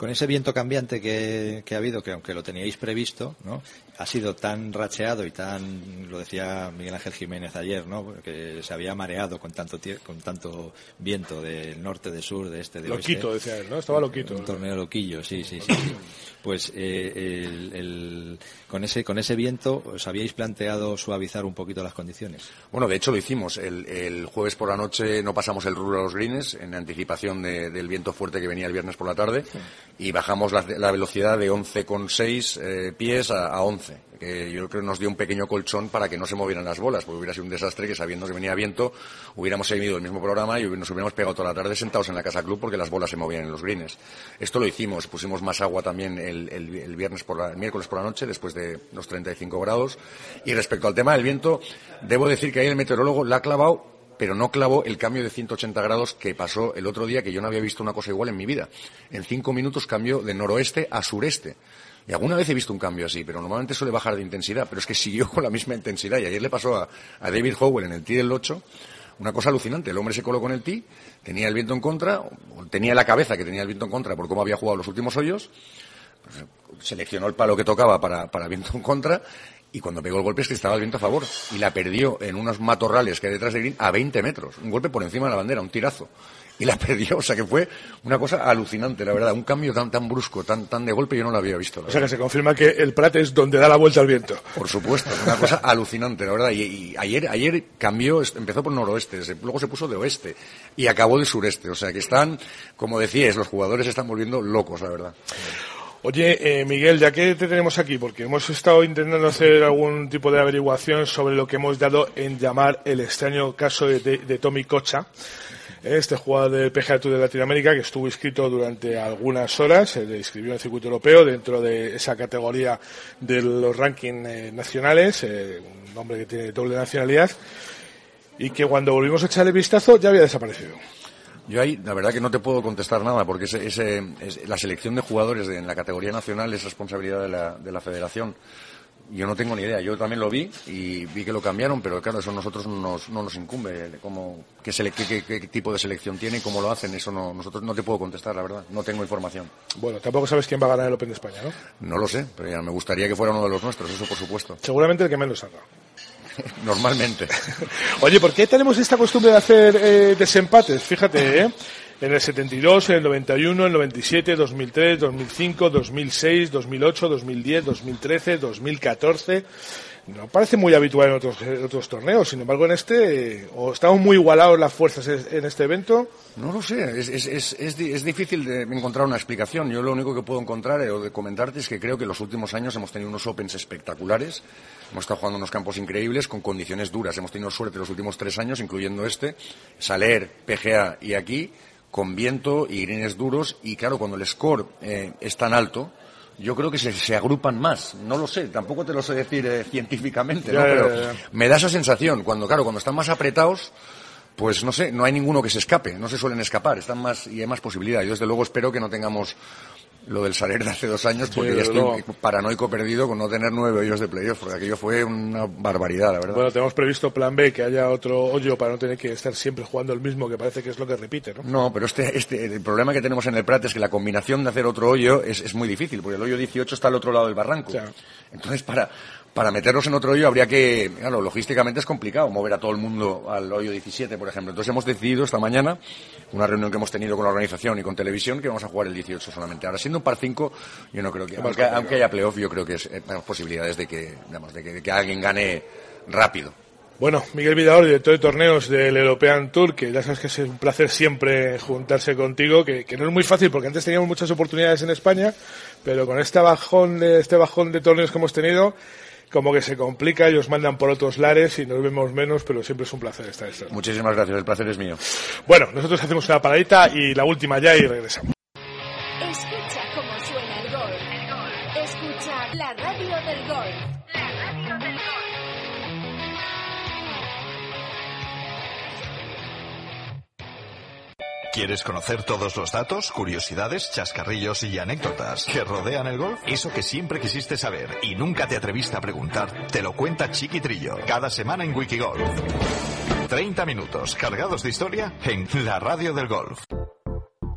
con ese viento cambiante que, ha habido, que aunque lo teníais previsto, ¿no? Ha sido tan racheado y tan, lo decía Miguel Ángel Jiménez ayer, ¿no? que se había mareado con tanto, con tanto viento del norte, de sur, de este, de loquito, decía él, ¿no? Estaba loquito. Un torneo loquillo, sí, sí, sí. Pues eh, con, ese, con ese viento, ¿os habíais planteado suavizar un poquito las condiciones? Bueno, de hecho lo hicimos. El, jueves por la noche no pasamos el rubro a los greens en anticipación del viento fuerte que venía el viernes por la tarde y bajamos la, velocidad de 11,6 eh, pies a, a 11 yo creo que nos dio un pequeño colchón para que no se movieran las bolas, porque hubiera sido un desastre que sabiendo que venía viento hubiéramos seguido el mismo programa y nos hubiéramos pegado toda la tarde sentados en la casa club porque las bolas se movían en los greens. Esto lo hicimos, pusimos más agua también el, viernes por la, el miércoles por la noche después de los 35 grados. Y respecto al tema del viento, debo decir que ahí el meteorólogo la ha clavado pero no clavó el cambio de 180 grados que pasó el otro día, que yo no había visto una cosa igual en mi vida. En cinco minutos cambió de noroeste a sureste. Y alguna vez he visto un cambio así, pero normalmente suele bajar de intensidad, pero es que siguió con la misma intensidad. Y ayer le pasó a, David Howell en el tee del 8 una cosa alucinante. El hombre se colocó en el tee, tenía el viento en contra, tenía la cabeza que tenía el viento en contra por cómo había jugado los últimos hoyos, pues, seleccionó el palo que tocaba para, para viento en contra y cuando pegó el golpe es que estaba el viento a favor y la perdió en unos matorrales que hay detrás de Green a 20 metros. Un golpe por encima de la bandera, un tirazo y la perdió. O sea que fue una cosa alucinante, la verdad. Un cambio tan, tan brusco, tan, tan de golpe, yo no lo había visto. O sea que se confirma que el Prat es donde da la vuelta al viento. Por supuesto, una cosa alucinante, la verdad. Y, ayer, ayer cambió, empezó por noroeste, luego se puso de oeste y acabó de sureste. O sea que están, como decías, los jugadores se están volviendo locos, la verdad. Oye, eh, Miguel, ya que te tenemos aquí, porque hemos estado intentando hacer algún tipo de averiguación sobre lo que hemos dado en llamar el extraño caso de, de Tommy Cocha, este jugador del PGA Tour de Latinoamérica que estuvo inscrito durante algunas horas, se inscribió en el circuito europeo dentro de esa categoría de los rankings eh, nacionales, eh, un hombre que tiene doble nacionalidad, y que cuando volvimos a echarle vistazo ya había desaparecido. Yo ahí, la verdad que no te puedo contestar nada, porque ese, la selección de jugadores en la categoría nacional es responsabilidad de la, de la federación. Yo no tengo ni idea. Yo también lo vi y vi que lo cambiaron, pero claro, eso a nosotros no nos, incumbe. Cómo, qué, qué, tipo de selección tiene y cómo lo hacen, eso no, nosotros no te puedo contestar, la verdad. No tengo información. Bueno, tampoco sabes quién va a ganar el Open de España, ¿no? No lo sé, pero ya me gustaría que fuera uno de los nuestros, eso por supuesto. Seguramente el que menos haga. Normalmente. Oye, ¿por qué tenemos esta costumbre de hacer eh, desempates? Fíjate, ¿eh? En el 72, en el 91, en el 97, 2003, 2005, 2006, 2008, 2010, 2013, 2014. No parece muy habitual en otros, otros torneos, sin embargo en este, o estamos muy igualados las fuerzas en este evento. No lo sé, es, es, es, es, difícil de encontrar una explicación. Yo lo único que puedo encontrar eh, o de comentarte es que creo que en los últimos años hemos tenido unos Opens espectaculares, hemos estado jugando unos campos increíbles con condiciones duras. Hemos tenido suerte los últimos tres años, incluyendo este, Saler, PGA y aquí con viento y greens duros y claro, cuando el score eh, es tan alto, yo creo que se, agrupan más. No lo sé, tampoco te lo sé decir eh, científicamente, ¿no? pero me da esa sensación. Cuando, claro, cuando están más apretados, pues no sé, no hay ninguno que se escape, no se suelen escapar, están más y hay más posibilidad. Yo desde luego espero que no tengamos lo del Saler de hace dos años, porque ya estoy paranoico perdido con no tener nueve hoyos de playoff, porque aquello fue una barbaridad, la verdad. Bueno, tenemos previsto plan B, que haya otro hoyo para no tener que estar siempre jugando el mismo, que parece que es lo que repite, ¿no? No, pero este, este, el problema que tenemos en el Prat es que la combinación de hacer otro hoyo es, es muy difícil, porque el hoyo 18 está al otro lado del barranco. Entonces, para, para meternos en otro hoyo habría que, claro, logísticamente es complicado mover a todo el mundo al hoyo 17, por ejemplo. Entonces hemos decidido esta mañana, una reunión que hemos tenido con la organización y con televisión, que vamos a jugar el 18 solamente. Ahora, siendo un par 5, yo no creo que, aunque, haya playoff, yo creo que es, eh, tenemos posibilidades de que, digamos, de que, alguien gane rápido. Bueno, Miguel Vidal, director de torneos del European Tour, que ya sabes que es un placer siempre juntarse contigo, que, que, no es muy fácil porque antes teníamos muchas oportunidades en España, pero con este bajón de, este bajón de torneos que hemos tenido, como que se complica, ellos mandan por otros lares y nos vemos menos, pero siempre es un placer estar esto. Muchísimas gracias, el placer es mío. Bueno, nosotros hacemos una paradita y la última ya y regresamos. ¿Quieres conocer todos los datos, curiosidades, chascarrillos y anécdotas que rodean el golf? Eso que siempre quisiste saber y nunca te atreviste a preguntar, te lo cuenta Chiquitrillo cada semana en Wikigolf. 30 minutos cargados de historia en la radio del golf.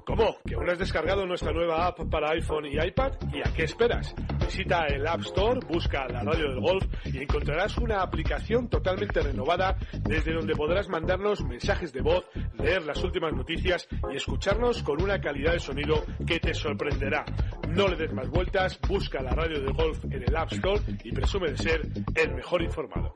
¿Cómo? ¿Que aún has descargado nuestra nueva app para iPhone y iPad? ¿Y a qué esperas? Visita el App Store, busca la radio del golf y encontrarás una aplicación totalmente renovada desde donde podrás mandarnos mensajes de voz, leer las últimas noticias y escucharnos con una calidad de sonido que te sorprenderá. No le des más vueltas, busca la radio del golf en el App Store y presume de ser el mejor informado.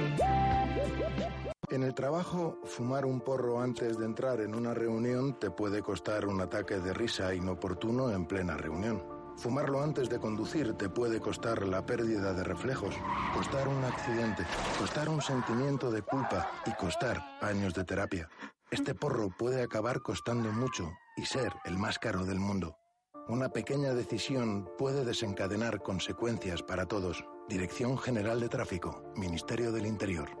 En el trabajo, fumar un porro antes de entrar en una reunión te puede costar un ataque de risa inoportuno en plena reunión. Fumarlo antes de conducir te puede costar la pérdida de reflejos, costar un accidente, costar un sentimiento de culpa y costar años de terapia. Este porro puede acabar costando mucho y ser el más caro del mundo. Una pequeña decisión puede desencadenar consecuencias para todos. Dirección General de Tráfico, Ministerio del Interior,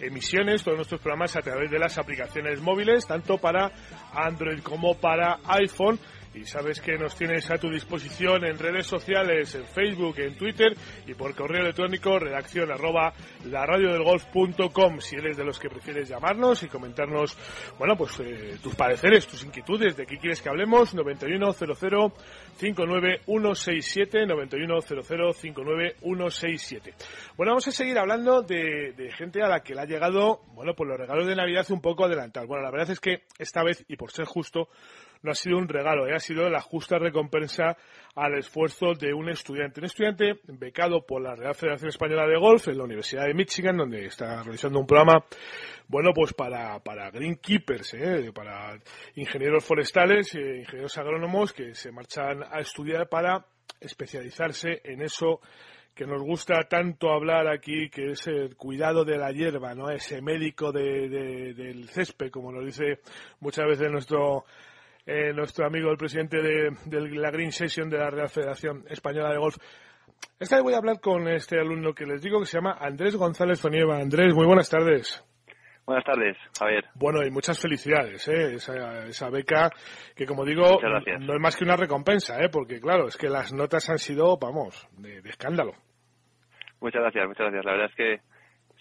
emisiones, todos nuestros programas a través de las aplicaciones móviles, tanto para Android como para iPhone y sabes que nos tienes a tu disposición en redes sociales, en Facebook, en Twitter y por correo electrónico redacción arroba laradiodelgolf.com si eres de los que prefieres llamarnos y comentarnos, bueno, pues eh, tus pareceres, tus inquietudes, de qué quieres que hablemos, 9100 59167 9100 59167. Bueno, vamos a seguir hablando de, de gente a la que le ha llegado, bueno, pues los regalos de Navidad un poco adelantados. Bueno, la verdad es que esta vez, y por ser justo, no ha sido un regalo, ¿eh? ha sido la justa recompensa al esfuerzo de un estudiante. Un estudiante becado por la Real Federación Española de Golf en la Universidad de Michigan, donde está realizando un programa, bueno, pues para, para greenkeepers, ¿eh? para ingenieros forestales, eh, ingenieros agrónomos que se marchan a estudiar para especializarse en eso que nos gusta tanto hablar aquí, que es el cuidado de la hierba, ¿no? Ese médico del césped, como nos dice muchas veces nuestro eh, nuestro amigo el presidente de, la Green Session de la Real Federación Española de Golf. Esta vez voy a hablar con este alumno que les digo que se llama Andrés González Fonieva. Andrés, muy buenas tardes. Buenas tardes, Javier. Bueno, y muchas felicidades, ¿eh? esa, beca que, como digo, no es más que una recompensa, ¿eh? porque, claro, es que las notas han sido, vamos, de, escándalo. Muchas gracias, muchas gracias. La verdad es que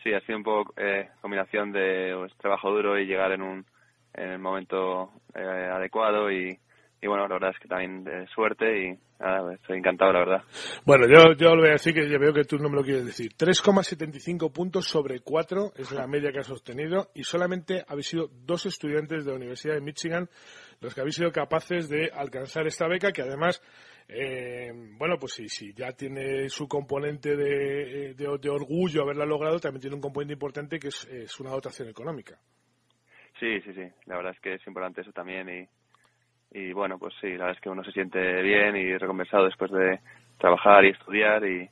sí, ha sido un poco eh, combinación de pues, trabajo duro y llegar en un en el momento eh, adecuado y, y bueno, la verdad es que también de suerte y nada, estoy encantado, la verdad. Bueno, yo, yo voy a decir que yo veo que tú no me lo quieres decir. 3,75 puntos sobre 4 es la media que has obtenido y solamente habéis sido dos estudiantes de la Universidad de Michigan los que habéis sido capaces de alcanzar esta beca que además eh, bueno, pues sí, sí, ya tiene su componente de, de, orgullo haberla logrado, también tiene un componente importante que es, es una dotación económica. Sí, sí, sí. La verdad es que es importante eso también y, y bueno, pues sí, la verdad es que uno se siente bien y recompensado después de trabajar y estudiar y,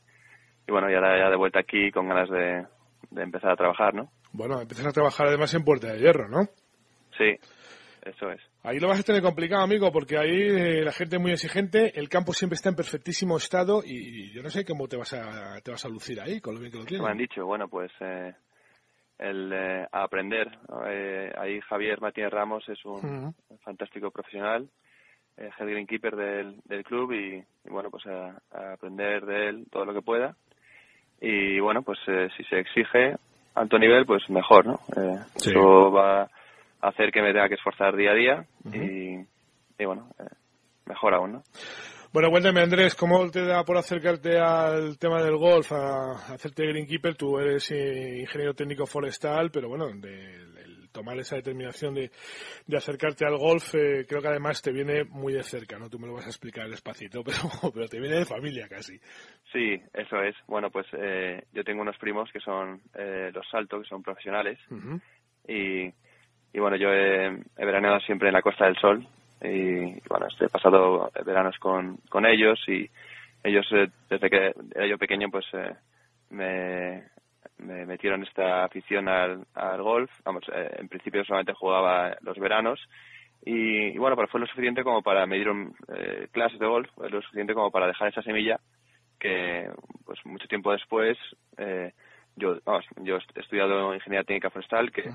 y bueno, ya, ya de vuelta aquí con ganas de, de empezar a trabajar, ¿no? Bueno, empiezas a trabajar además en Puerta de Hierro, ¿no? Sí, eso es. Ahí lo vas a tener complicado, amigo, porque ahí eh, la gente es muy exigente, el campo siempre está en perfectísimo estado y, yo no sé cómo te vas a te vas a lucir ahí con lo bien que lo tienes. Me han dicho, bueno, pues eh, el eh, aprender. Eh, ahí Javier Matías Ramos es un fantástico profesional, eh, head greenkeeper del, del club y, bueno, pues a, aprender de él todo lo que pueda. Y bueno, pues eh, si se exige alto nivel, pues mejor, ¿no? Eso va a hacer que me tenga que esforzar día a día y, y bueno, mejor aún, ¿no? Bueno, cuéntame Andrés, ¿cómo te da por acercarte al tema del golf, a, hacerte greenkeeper? Tú eres eh, ingeniero técnico forestal, pero bueno, de, tomar esa determinación de, de acercarte al golf, eh, creo que además te viene muy de cerca, ¿no? Tú me lo vas a explicar despacito, pero, pero te viene de familia casi. Sí, eso es. Bueno, pues eh, yo tengo unos primos que son los Salto, que son profesionales, y, y bueno, yo he, he veraneado siempre en la Costa del Sol, y bueno, he pasado veranos con, con ellos y ellos eh, desde que era yo pequeño pues eh, me, me metieron esta afición al, al golf, vamos, eh, en principio solamente jugaba los veranos y, bueno, pero fue lo suficiente como para, me dieron clases de golf, fue lo suficiente como para dejar esa semilla que pues mucho tiempo después yo, vamos, yo he estudiado ingeniería técnica forestal que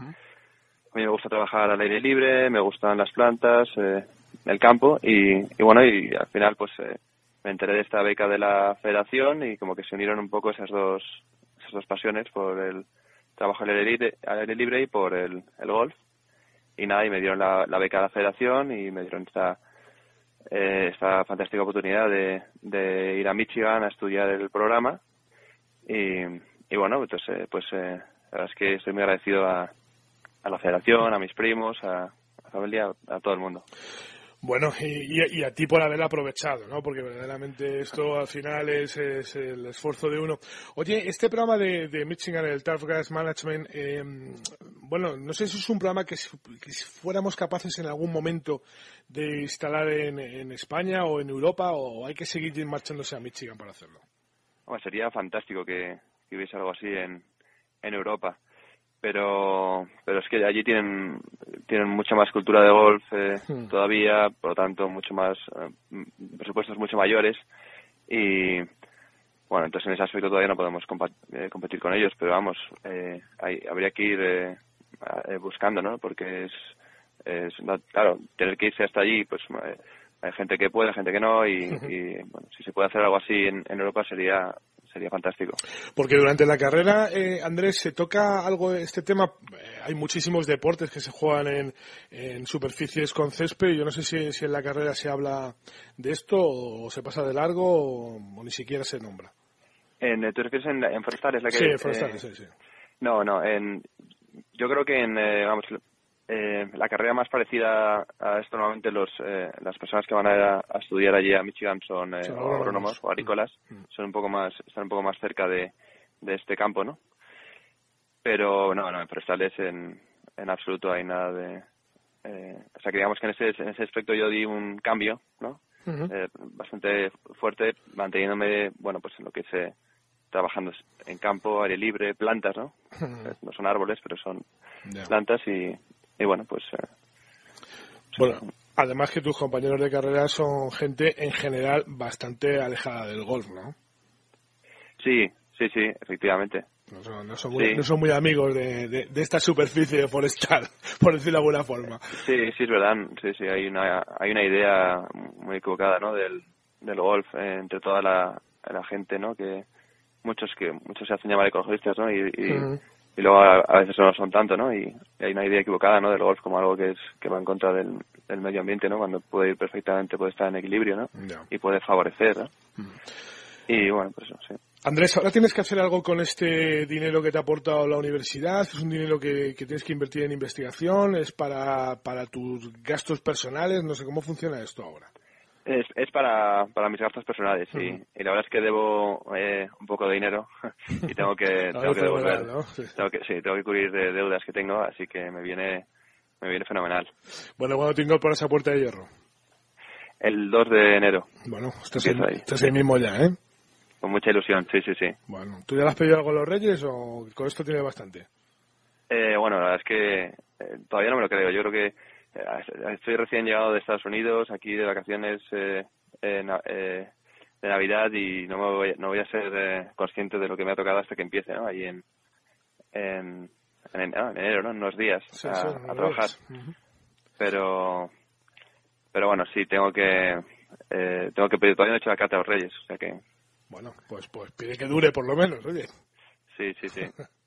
a mí me gusta trabajar al aire libre, me gustan las plantas, eh, el campo y, y, bueno, y al final pues eh, me enteré de esta beca de la federación y como que se unieron un poco esas dos, esas dos pasiones por el trabajo al aire libre, al aire libre y por el, el golf. Y nada, y me dieron la, la beca de la federación y me dieron esta, eh, esta fantástica oportunidad de, de ir a Michigan a estudiar el programa. Y, y bueno, entonces pues eh, la verdad es que estoy muy agradecido a, a la federación, a mis primos, a, la familia, a todo el mundo. Bueno, y, a ti por haber aprovechado, ¿no? Porque verdaderamente esto al final es, el esfuerzo de uno. Oye, este programa de, de Michigan, el Turf Grass Management, eh, bueno, no sé si es un programa que, fuéramos capaces en algún momento de instalar en, en, España o en Europa o hay que seguir marchándose a Michigan para hacerlo. Bueno, sería fantástico que, que hubiese algo así en, en Europa pero pero es que allí tienen tienen mucha más cultura de golf eh, todavía por lo tanto mucho más eh, presupuestos mucho mayores. Y bueno, entonces en ese aspecto todavía no podemos eh, competir con ellos, pero vamos, eh, hay, habría que ir eh, buscando, ¿no? Porque es, es, claro, tener que irse hasta allí, pues hay gente que puede, gente que no, y, bueno, si se puede hacer algo así en, Europa sería sería fantástico. Porque durante la carrera, eh, Andrés, se toca algo este tema. Eh, hay muchísimos deportes que se juegan en, en superficies con césped. Yo no sé si, si, en la carrera se habla de esto o, se pasa de largo o, ni siquiera se nombra. En, ¿Tú refieres en, en forestales? La que, sí, en forestales, eh, sí, sí. No, no. En, yo creo que en, vamos, eh, la carrera más parecida a esto normalmente los, eh, las personas que van a, a, estudiar allí a Michigan son, eh, agrónomos o agrícolas, mm, mm. son un poco más, están un poco más cerca de, de este campo, ¿no? Pero no, no, en forestales en, en absoluto hay nada de, eh, o sea que digamos que en ese, en ese aspecto yo di un cambio, ¿no? eh, bastante fuerte, manteniéndome, bueno, pues en lo que se trabajando en campo, aire libre, plantas, ¿no? No son árboles, pero son plantas y, y bueno, pues... Eh, bueno, además que tus compañeros de carrera son gente en general bastante alejada del golf, ¿no? Sí, sí, sí, efectivamente. No son, no son, muy, no son muy, amigos de, de, esta superficie forestal, por decirlo de alguna forma. Sí, sí, es verdad. Sí, sí, hay una, hay una idea muy equivocada, ¿no? Del, del golf eh, entre toda la, la gente, ¿no? Que muchos que muchos se hacen llamar ecologistas, ¿no? Y, y luego a, veces no son tanto, ¿no? Y, hay una idea equivocada, ¿no? Del golf como algo que es que va en contra del, medio ambiente, ¿no? Cuando puede ir perfectamente, puede estar en equilibrio, ¿no? Y puede favorecer, ¿no? Y bueno, pues eso, sí. Andrés, ahora tienes que hacer algo con este dinero que te ha aportado la universidad. Es un dinero que, que tienes que invertir en investigación, es para, para tus gastos personales. No sé cómo funciona esto ahora. Es, es para, para mis gastos personales, sí. Y la verdad es que debo eh, un poco de dinero y tengo que, tengo que devolver. Tengo que, sí, tengo que cubrir de deudas que tengo, así que me viene, me viene fenomenal. Bueno, ¿cuándo tengo por esa puerta de hierro? El 2 de enero. Bueno, estás, ahí, estás ahí mismo ya, ¿eh? Con mucha ilusión, sí, sí, sí. Bueno, ¿tú ya le has pedido algo a los Reyes o con esto tiene bastante? Eh, bueno, la verdad es que eh, todavía no me lo creo. Yo creo que estoy recién llegado de Estados Unidos, aquí de vacaciones eh, eh, de Navidad y no, me voy, no voy a ser eh, consciente de lo que me ha tocado hasta que empiece, ¿no? Ahí en, en, en, ah, enero, ¿no? En unos días a, trabajar. Pero, pero bueno, sí, tengo que, eh, tengo que pedir, todavía no he hecho la carta a los reyes, o sea que... Bueno, pues, pues pide que dure por lo menos, oye. Sí, sí, sí.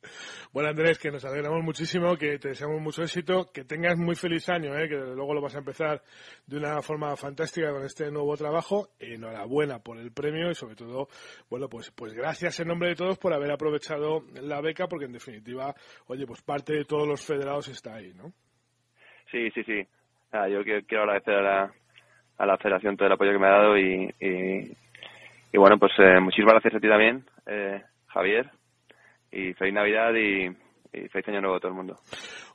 Bueno, Andrés, que nos alegramos muchísimo, que te deseamos mucho éxito, que tengas muy feliz año, ¿eh? que luego lo vas a empezar de una forma fantástica con este nuevo trabajo. Enhorabuena por el premio y sobre todo, bueno, pues, pues gracias en nombre de todos por haber aprovechado la beca, porque en definitiva, oye, pues parte de todos los federados está ahí, ¿no? Sí, sí, sí. Ah, yo quiero, agradecer a la, a la federación todo el apoyo que me ha dado y, y, bueno, pues eh, muchísimas gracias a ti también, eh, Javier y feliz Navidad y, feliz año nuevo a todo el mundo.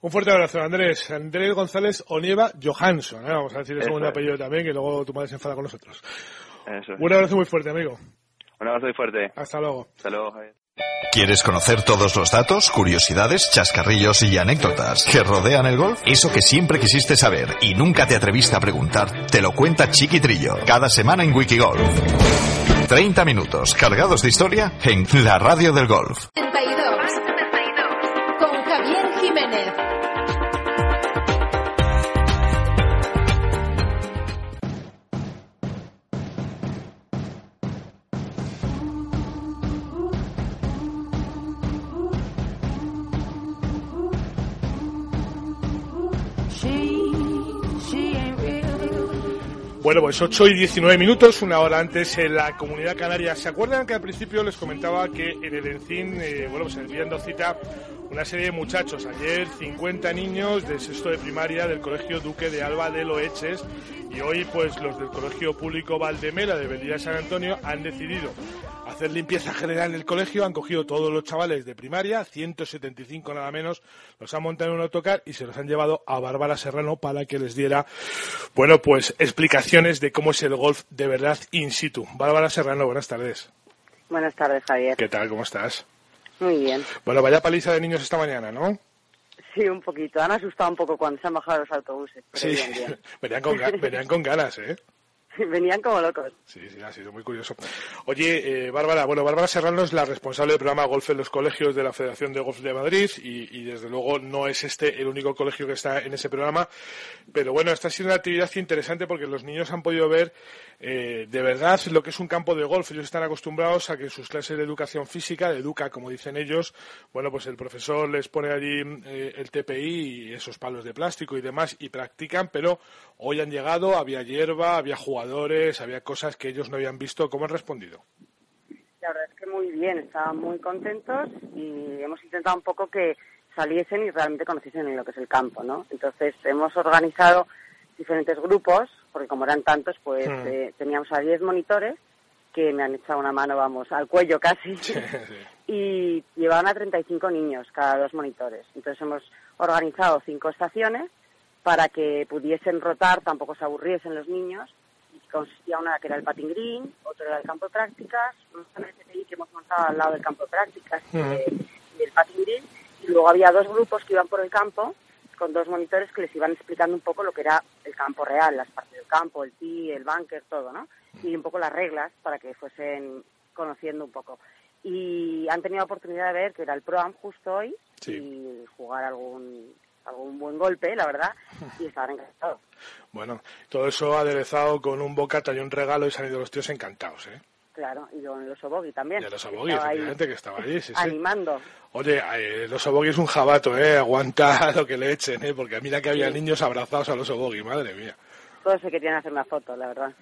Un fuerte abrazo, Andrés. Andrés González Onieva Johansson. ¿eh? Vamos a decir el segundo apellido también, que luego tu madre se enfada con nosotros. Un abrazo muy fuerte, amigo. Un abrazo muy fuerte. Hasta luego. Hasta luego, Javier. ¿Quieres conocer todos los datos, curiosidades, chascarrillos y anécdotas que rodean el golf? Eso que siempre quisiste saber y nunca te atreviste a preguntar, te lo cuenta Chiquitrillo cada semana en Wikigolf. 30 minutos cargados de historia en la radio del golf. Bueno, pues 8 y 19 minutos, una hora antes en la comunidad canaria. ¿Se acuerdan que al principio les comentaba que en el Encín, eh, bueno, pues enviando cita una serie de muchachos? Ayer 50 niños de sexto de primaria del Colegio Duque de Alba de Loeches y hoy pues los del Colegio Público Valdemela de Belía de San Antonio han decidido hacer limpieza general en el colegio, han cogido todos los chavales de primaria, 175 nada menos, los han montado en un autocar y se los han llevado a Bárbara Serrano para que les diera, bueno, pues explicaciones de cómo es el golf de verdad in situ. Bárbara Serrano, buenas tardes. Buenas tardes, Javier. ¿Qué tal? ¿Cómo estás? Muy bien. Bueno, vaya paliza de niños esta mañana, ¿no? Sí, un poquito. Han asustado un poco cuando se han bajado los autobuses. sí, Venían, con, venían con ganas, ¿eh? Venían como locos. Sí, sí, ha sido muy curioso. Oye, eh, Bárbara, bueno, Bárbara Serrano es la responsable del programa Golf en los colegios de la Federación de Golf de Madrid y, desde luego no es este el único colegio que está en ese programa, pero bueno, esta ha sido una actividad interesante porque los niños han podido ver eh, de verdad lo que es un campo de golf. Ellos están acostumbrados a que sus clases de educación física, de educa, como dicen ellos, bueno, pues el profesor les pone allí eh, el TPI y esos palos de plástico y demás y practican, pero hoy han llegado, había hierba, había jugadores, había cosas que ellos no habían visto. ¿Cómo han respondido? La verdad es que muy bien, estaban muy contentos y hemos intentado un poco que saliesen y realmente conociesen lo que es el campo, ¿no? Entonces hemos organizado diferentes grupos, porque como eran tantos, pues hmm. eh, teníamos a 10 monitores que me han echado una mano, vamos, al cuello casi, y llevaban a 35 niños cada dos monitores. Entonces hemos organizado cinco estaciones para que pudiesen rotar, tampoco se aburriesen los niños. Consistía una que era el patin green, otro era el campo de prácticas, un que hemos montado al lado del campo de prácticas y, del patin green, y luego había dos grupos que iban por el campo con dos monitores que les iban explicando un poco lo que era el campo real, las partes del campo, el tee, el bunker, todo, ¿no? Y un poco las reglas para que fuesen conociendo un poco. Y han tenido oportunidad de ver que era el Pro justo hoy y jugar algún algún buen golpe, la verdad, y estaban encantados. Bueno, todo eso aderezado con un bocata y un regalo y se han ido los tíos encantados, ¿eh? Claro, y con el Osobogi también. Y el Osobogi, efectivamente, que estaba allí, sí, Animando. Oye, eh, el Osobogi es un jabato, ¿eh? Aguanta lo que le echen, ¿eh? Porque mira que había niños abrazados al Osobogi, madre mía. Todos se querían hacer una foto, la verdad.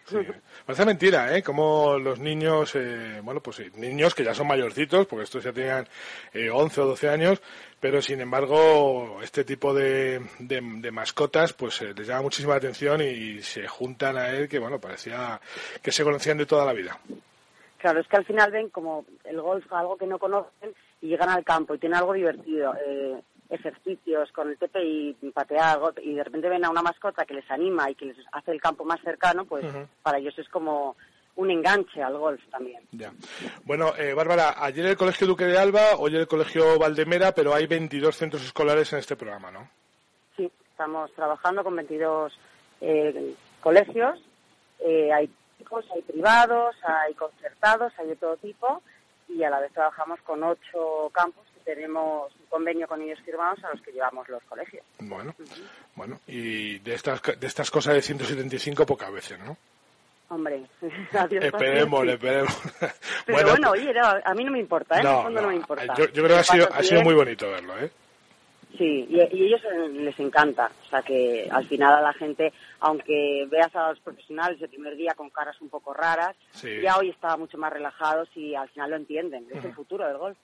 Parece mentira, ¿eh? Como los niños, eh, bueno, pues sí, niños que ya son mayorcitos, porque estos ya tenían eh, 11 o 12 años, pero sin embargo, este tipo de, de, mascotas, pues eh, les llama muchísima atención y se juntan a él, que bueno, parecía que se conocían de toda la vida. Claro, es que al final ven como el golf algo que no conocen y llegan al campo y tienen algo divertido, eh, ejercicios con el TPI, patear, y de repente ven a una mascota que les anima y que les hace el campo más cercano, pues para ellos es como un enganche al golf también. Ya. Bueno, eh, Bárbara, ayer el Colegio Duque de Alba, hoy el Colegio Valdemera, pero hay 22 centros escolares en este programa, ¿no? Sí, estamos trabajando con 22 eh, colegios. Eh, hay hay privados, hay concertados, hay de todo tipo y a la vez trabajamos con ocho campos tenemos un convenio con ellos firmados a los que llevamos los colegios. Bueno, bueno, y de estas, de estas cosas de 175 pocas veces, ¿no? Hombre, adiós. Esperemos, esperemos. Pero bueno, oye, a mí no me importa, ¿eh? en el fondo no, me importa. Yo, creo que ha sido, ha sido muy bonito verlo, ¿eh? Sí, y, y ellos les encanta. O sea que al final a la gente aunque veas a los profesionales el primer día con caras un poco raras, ya hoy estaba mucho más relajados y al final lo entienden, es el futuro del golf.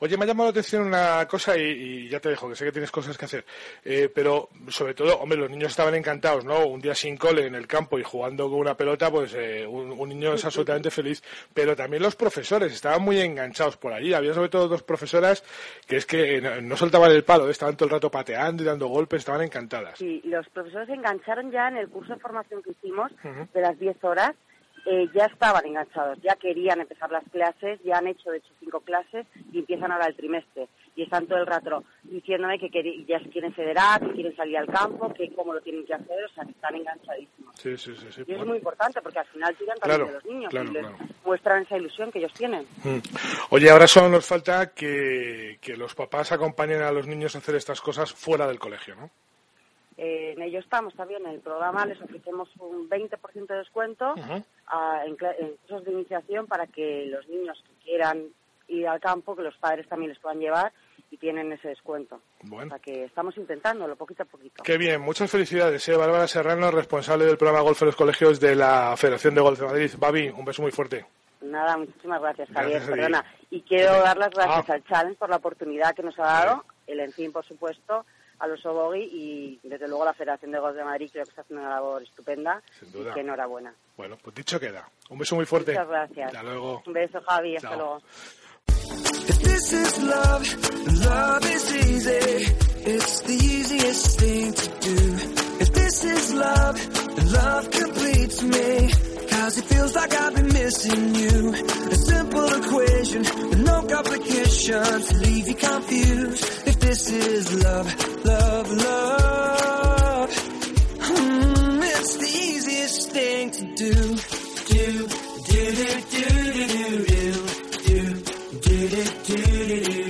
Oye, me ha llamado la atención una cosa y, ya te dejo, que sé que tienes cosas que hacer, eh, pero sobre todo, hombre, los niños estaban encantados, ¿no? Un día sin cole en el campo y jugando con una pelota, pues eh, un, niño es absolutamente feliz, pero también los profesores estaban muy enganchados por allí, había sobre todo dos profesoras que es que no, soltaban el palo, estaban todo el rato pateando y dando golpes, estaban encantadas. Sí, los profesores engancharon ya en el curso de formación que hicimos de las 10 horas, eh, ya estaban enganchados, ya querían empezar las clases, ya han hecho de hecho cinco clases y empiezan ahora el trimestre. Y están todo el rato diciéndome que ya se quieren federar, que quieren salir al campo, que cómo lo tienen que hacer, o sea, que están enganchadísimos. Sí, sí, sí, y es muy importante porque al final tiran también de los niños y les muestran esa ilusión que ellos tienen. Oye, ahora solo nos falta que, que los papás acompañen a los niños a hacer estas cosas fuera del colegio, ¿no? Eh, en ello estamos también. En el programa les ofrecemos un 20% de descuento en, cursos de iniciación para que los niños que quieran ir al campo, que los padres también les puedan llevar y tienen ese descuento. Bueno. O sea que estamos intentándolo poquito a poquito. Qué bien, muchas felicidades. ¿eh? Bárbara Serrano, responsable del programa Golf en los Colegios de la Federación de Golf de Madrid. Babi, un beso muy fuerte. Nada, muchísimas gracias, Javier. Perdona. Y quiero dar las gracias ah. al Challenge por la oportunidad que nos ha dado, el ENFIN, por supuesto, a los Obogi y desde luego la Federación de Golf de Madrid creo que está haciendo una labor estupenda Sin duda. y que enhorabuena. Bueno, pues dicho queda. Un beso muy fuerte. Muchas gracias. Hasta luego. Un beso, Javi. Hasta luego. If this is love, love is easy. It's the easiest thing to do. If this is love, love completes me. Cause it feels like I've been missing you. A simple equation no complications. Leave you confused. If this is love, love, love. Mm, it's the easiest thing to do. Do, do, do, do, do, do do do do do do.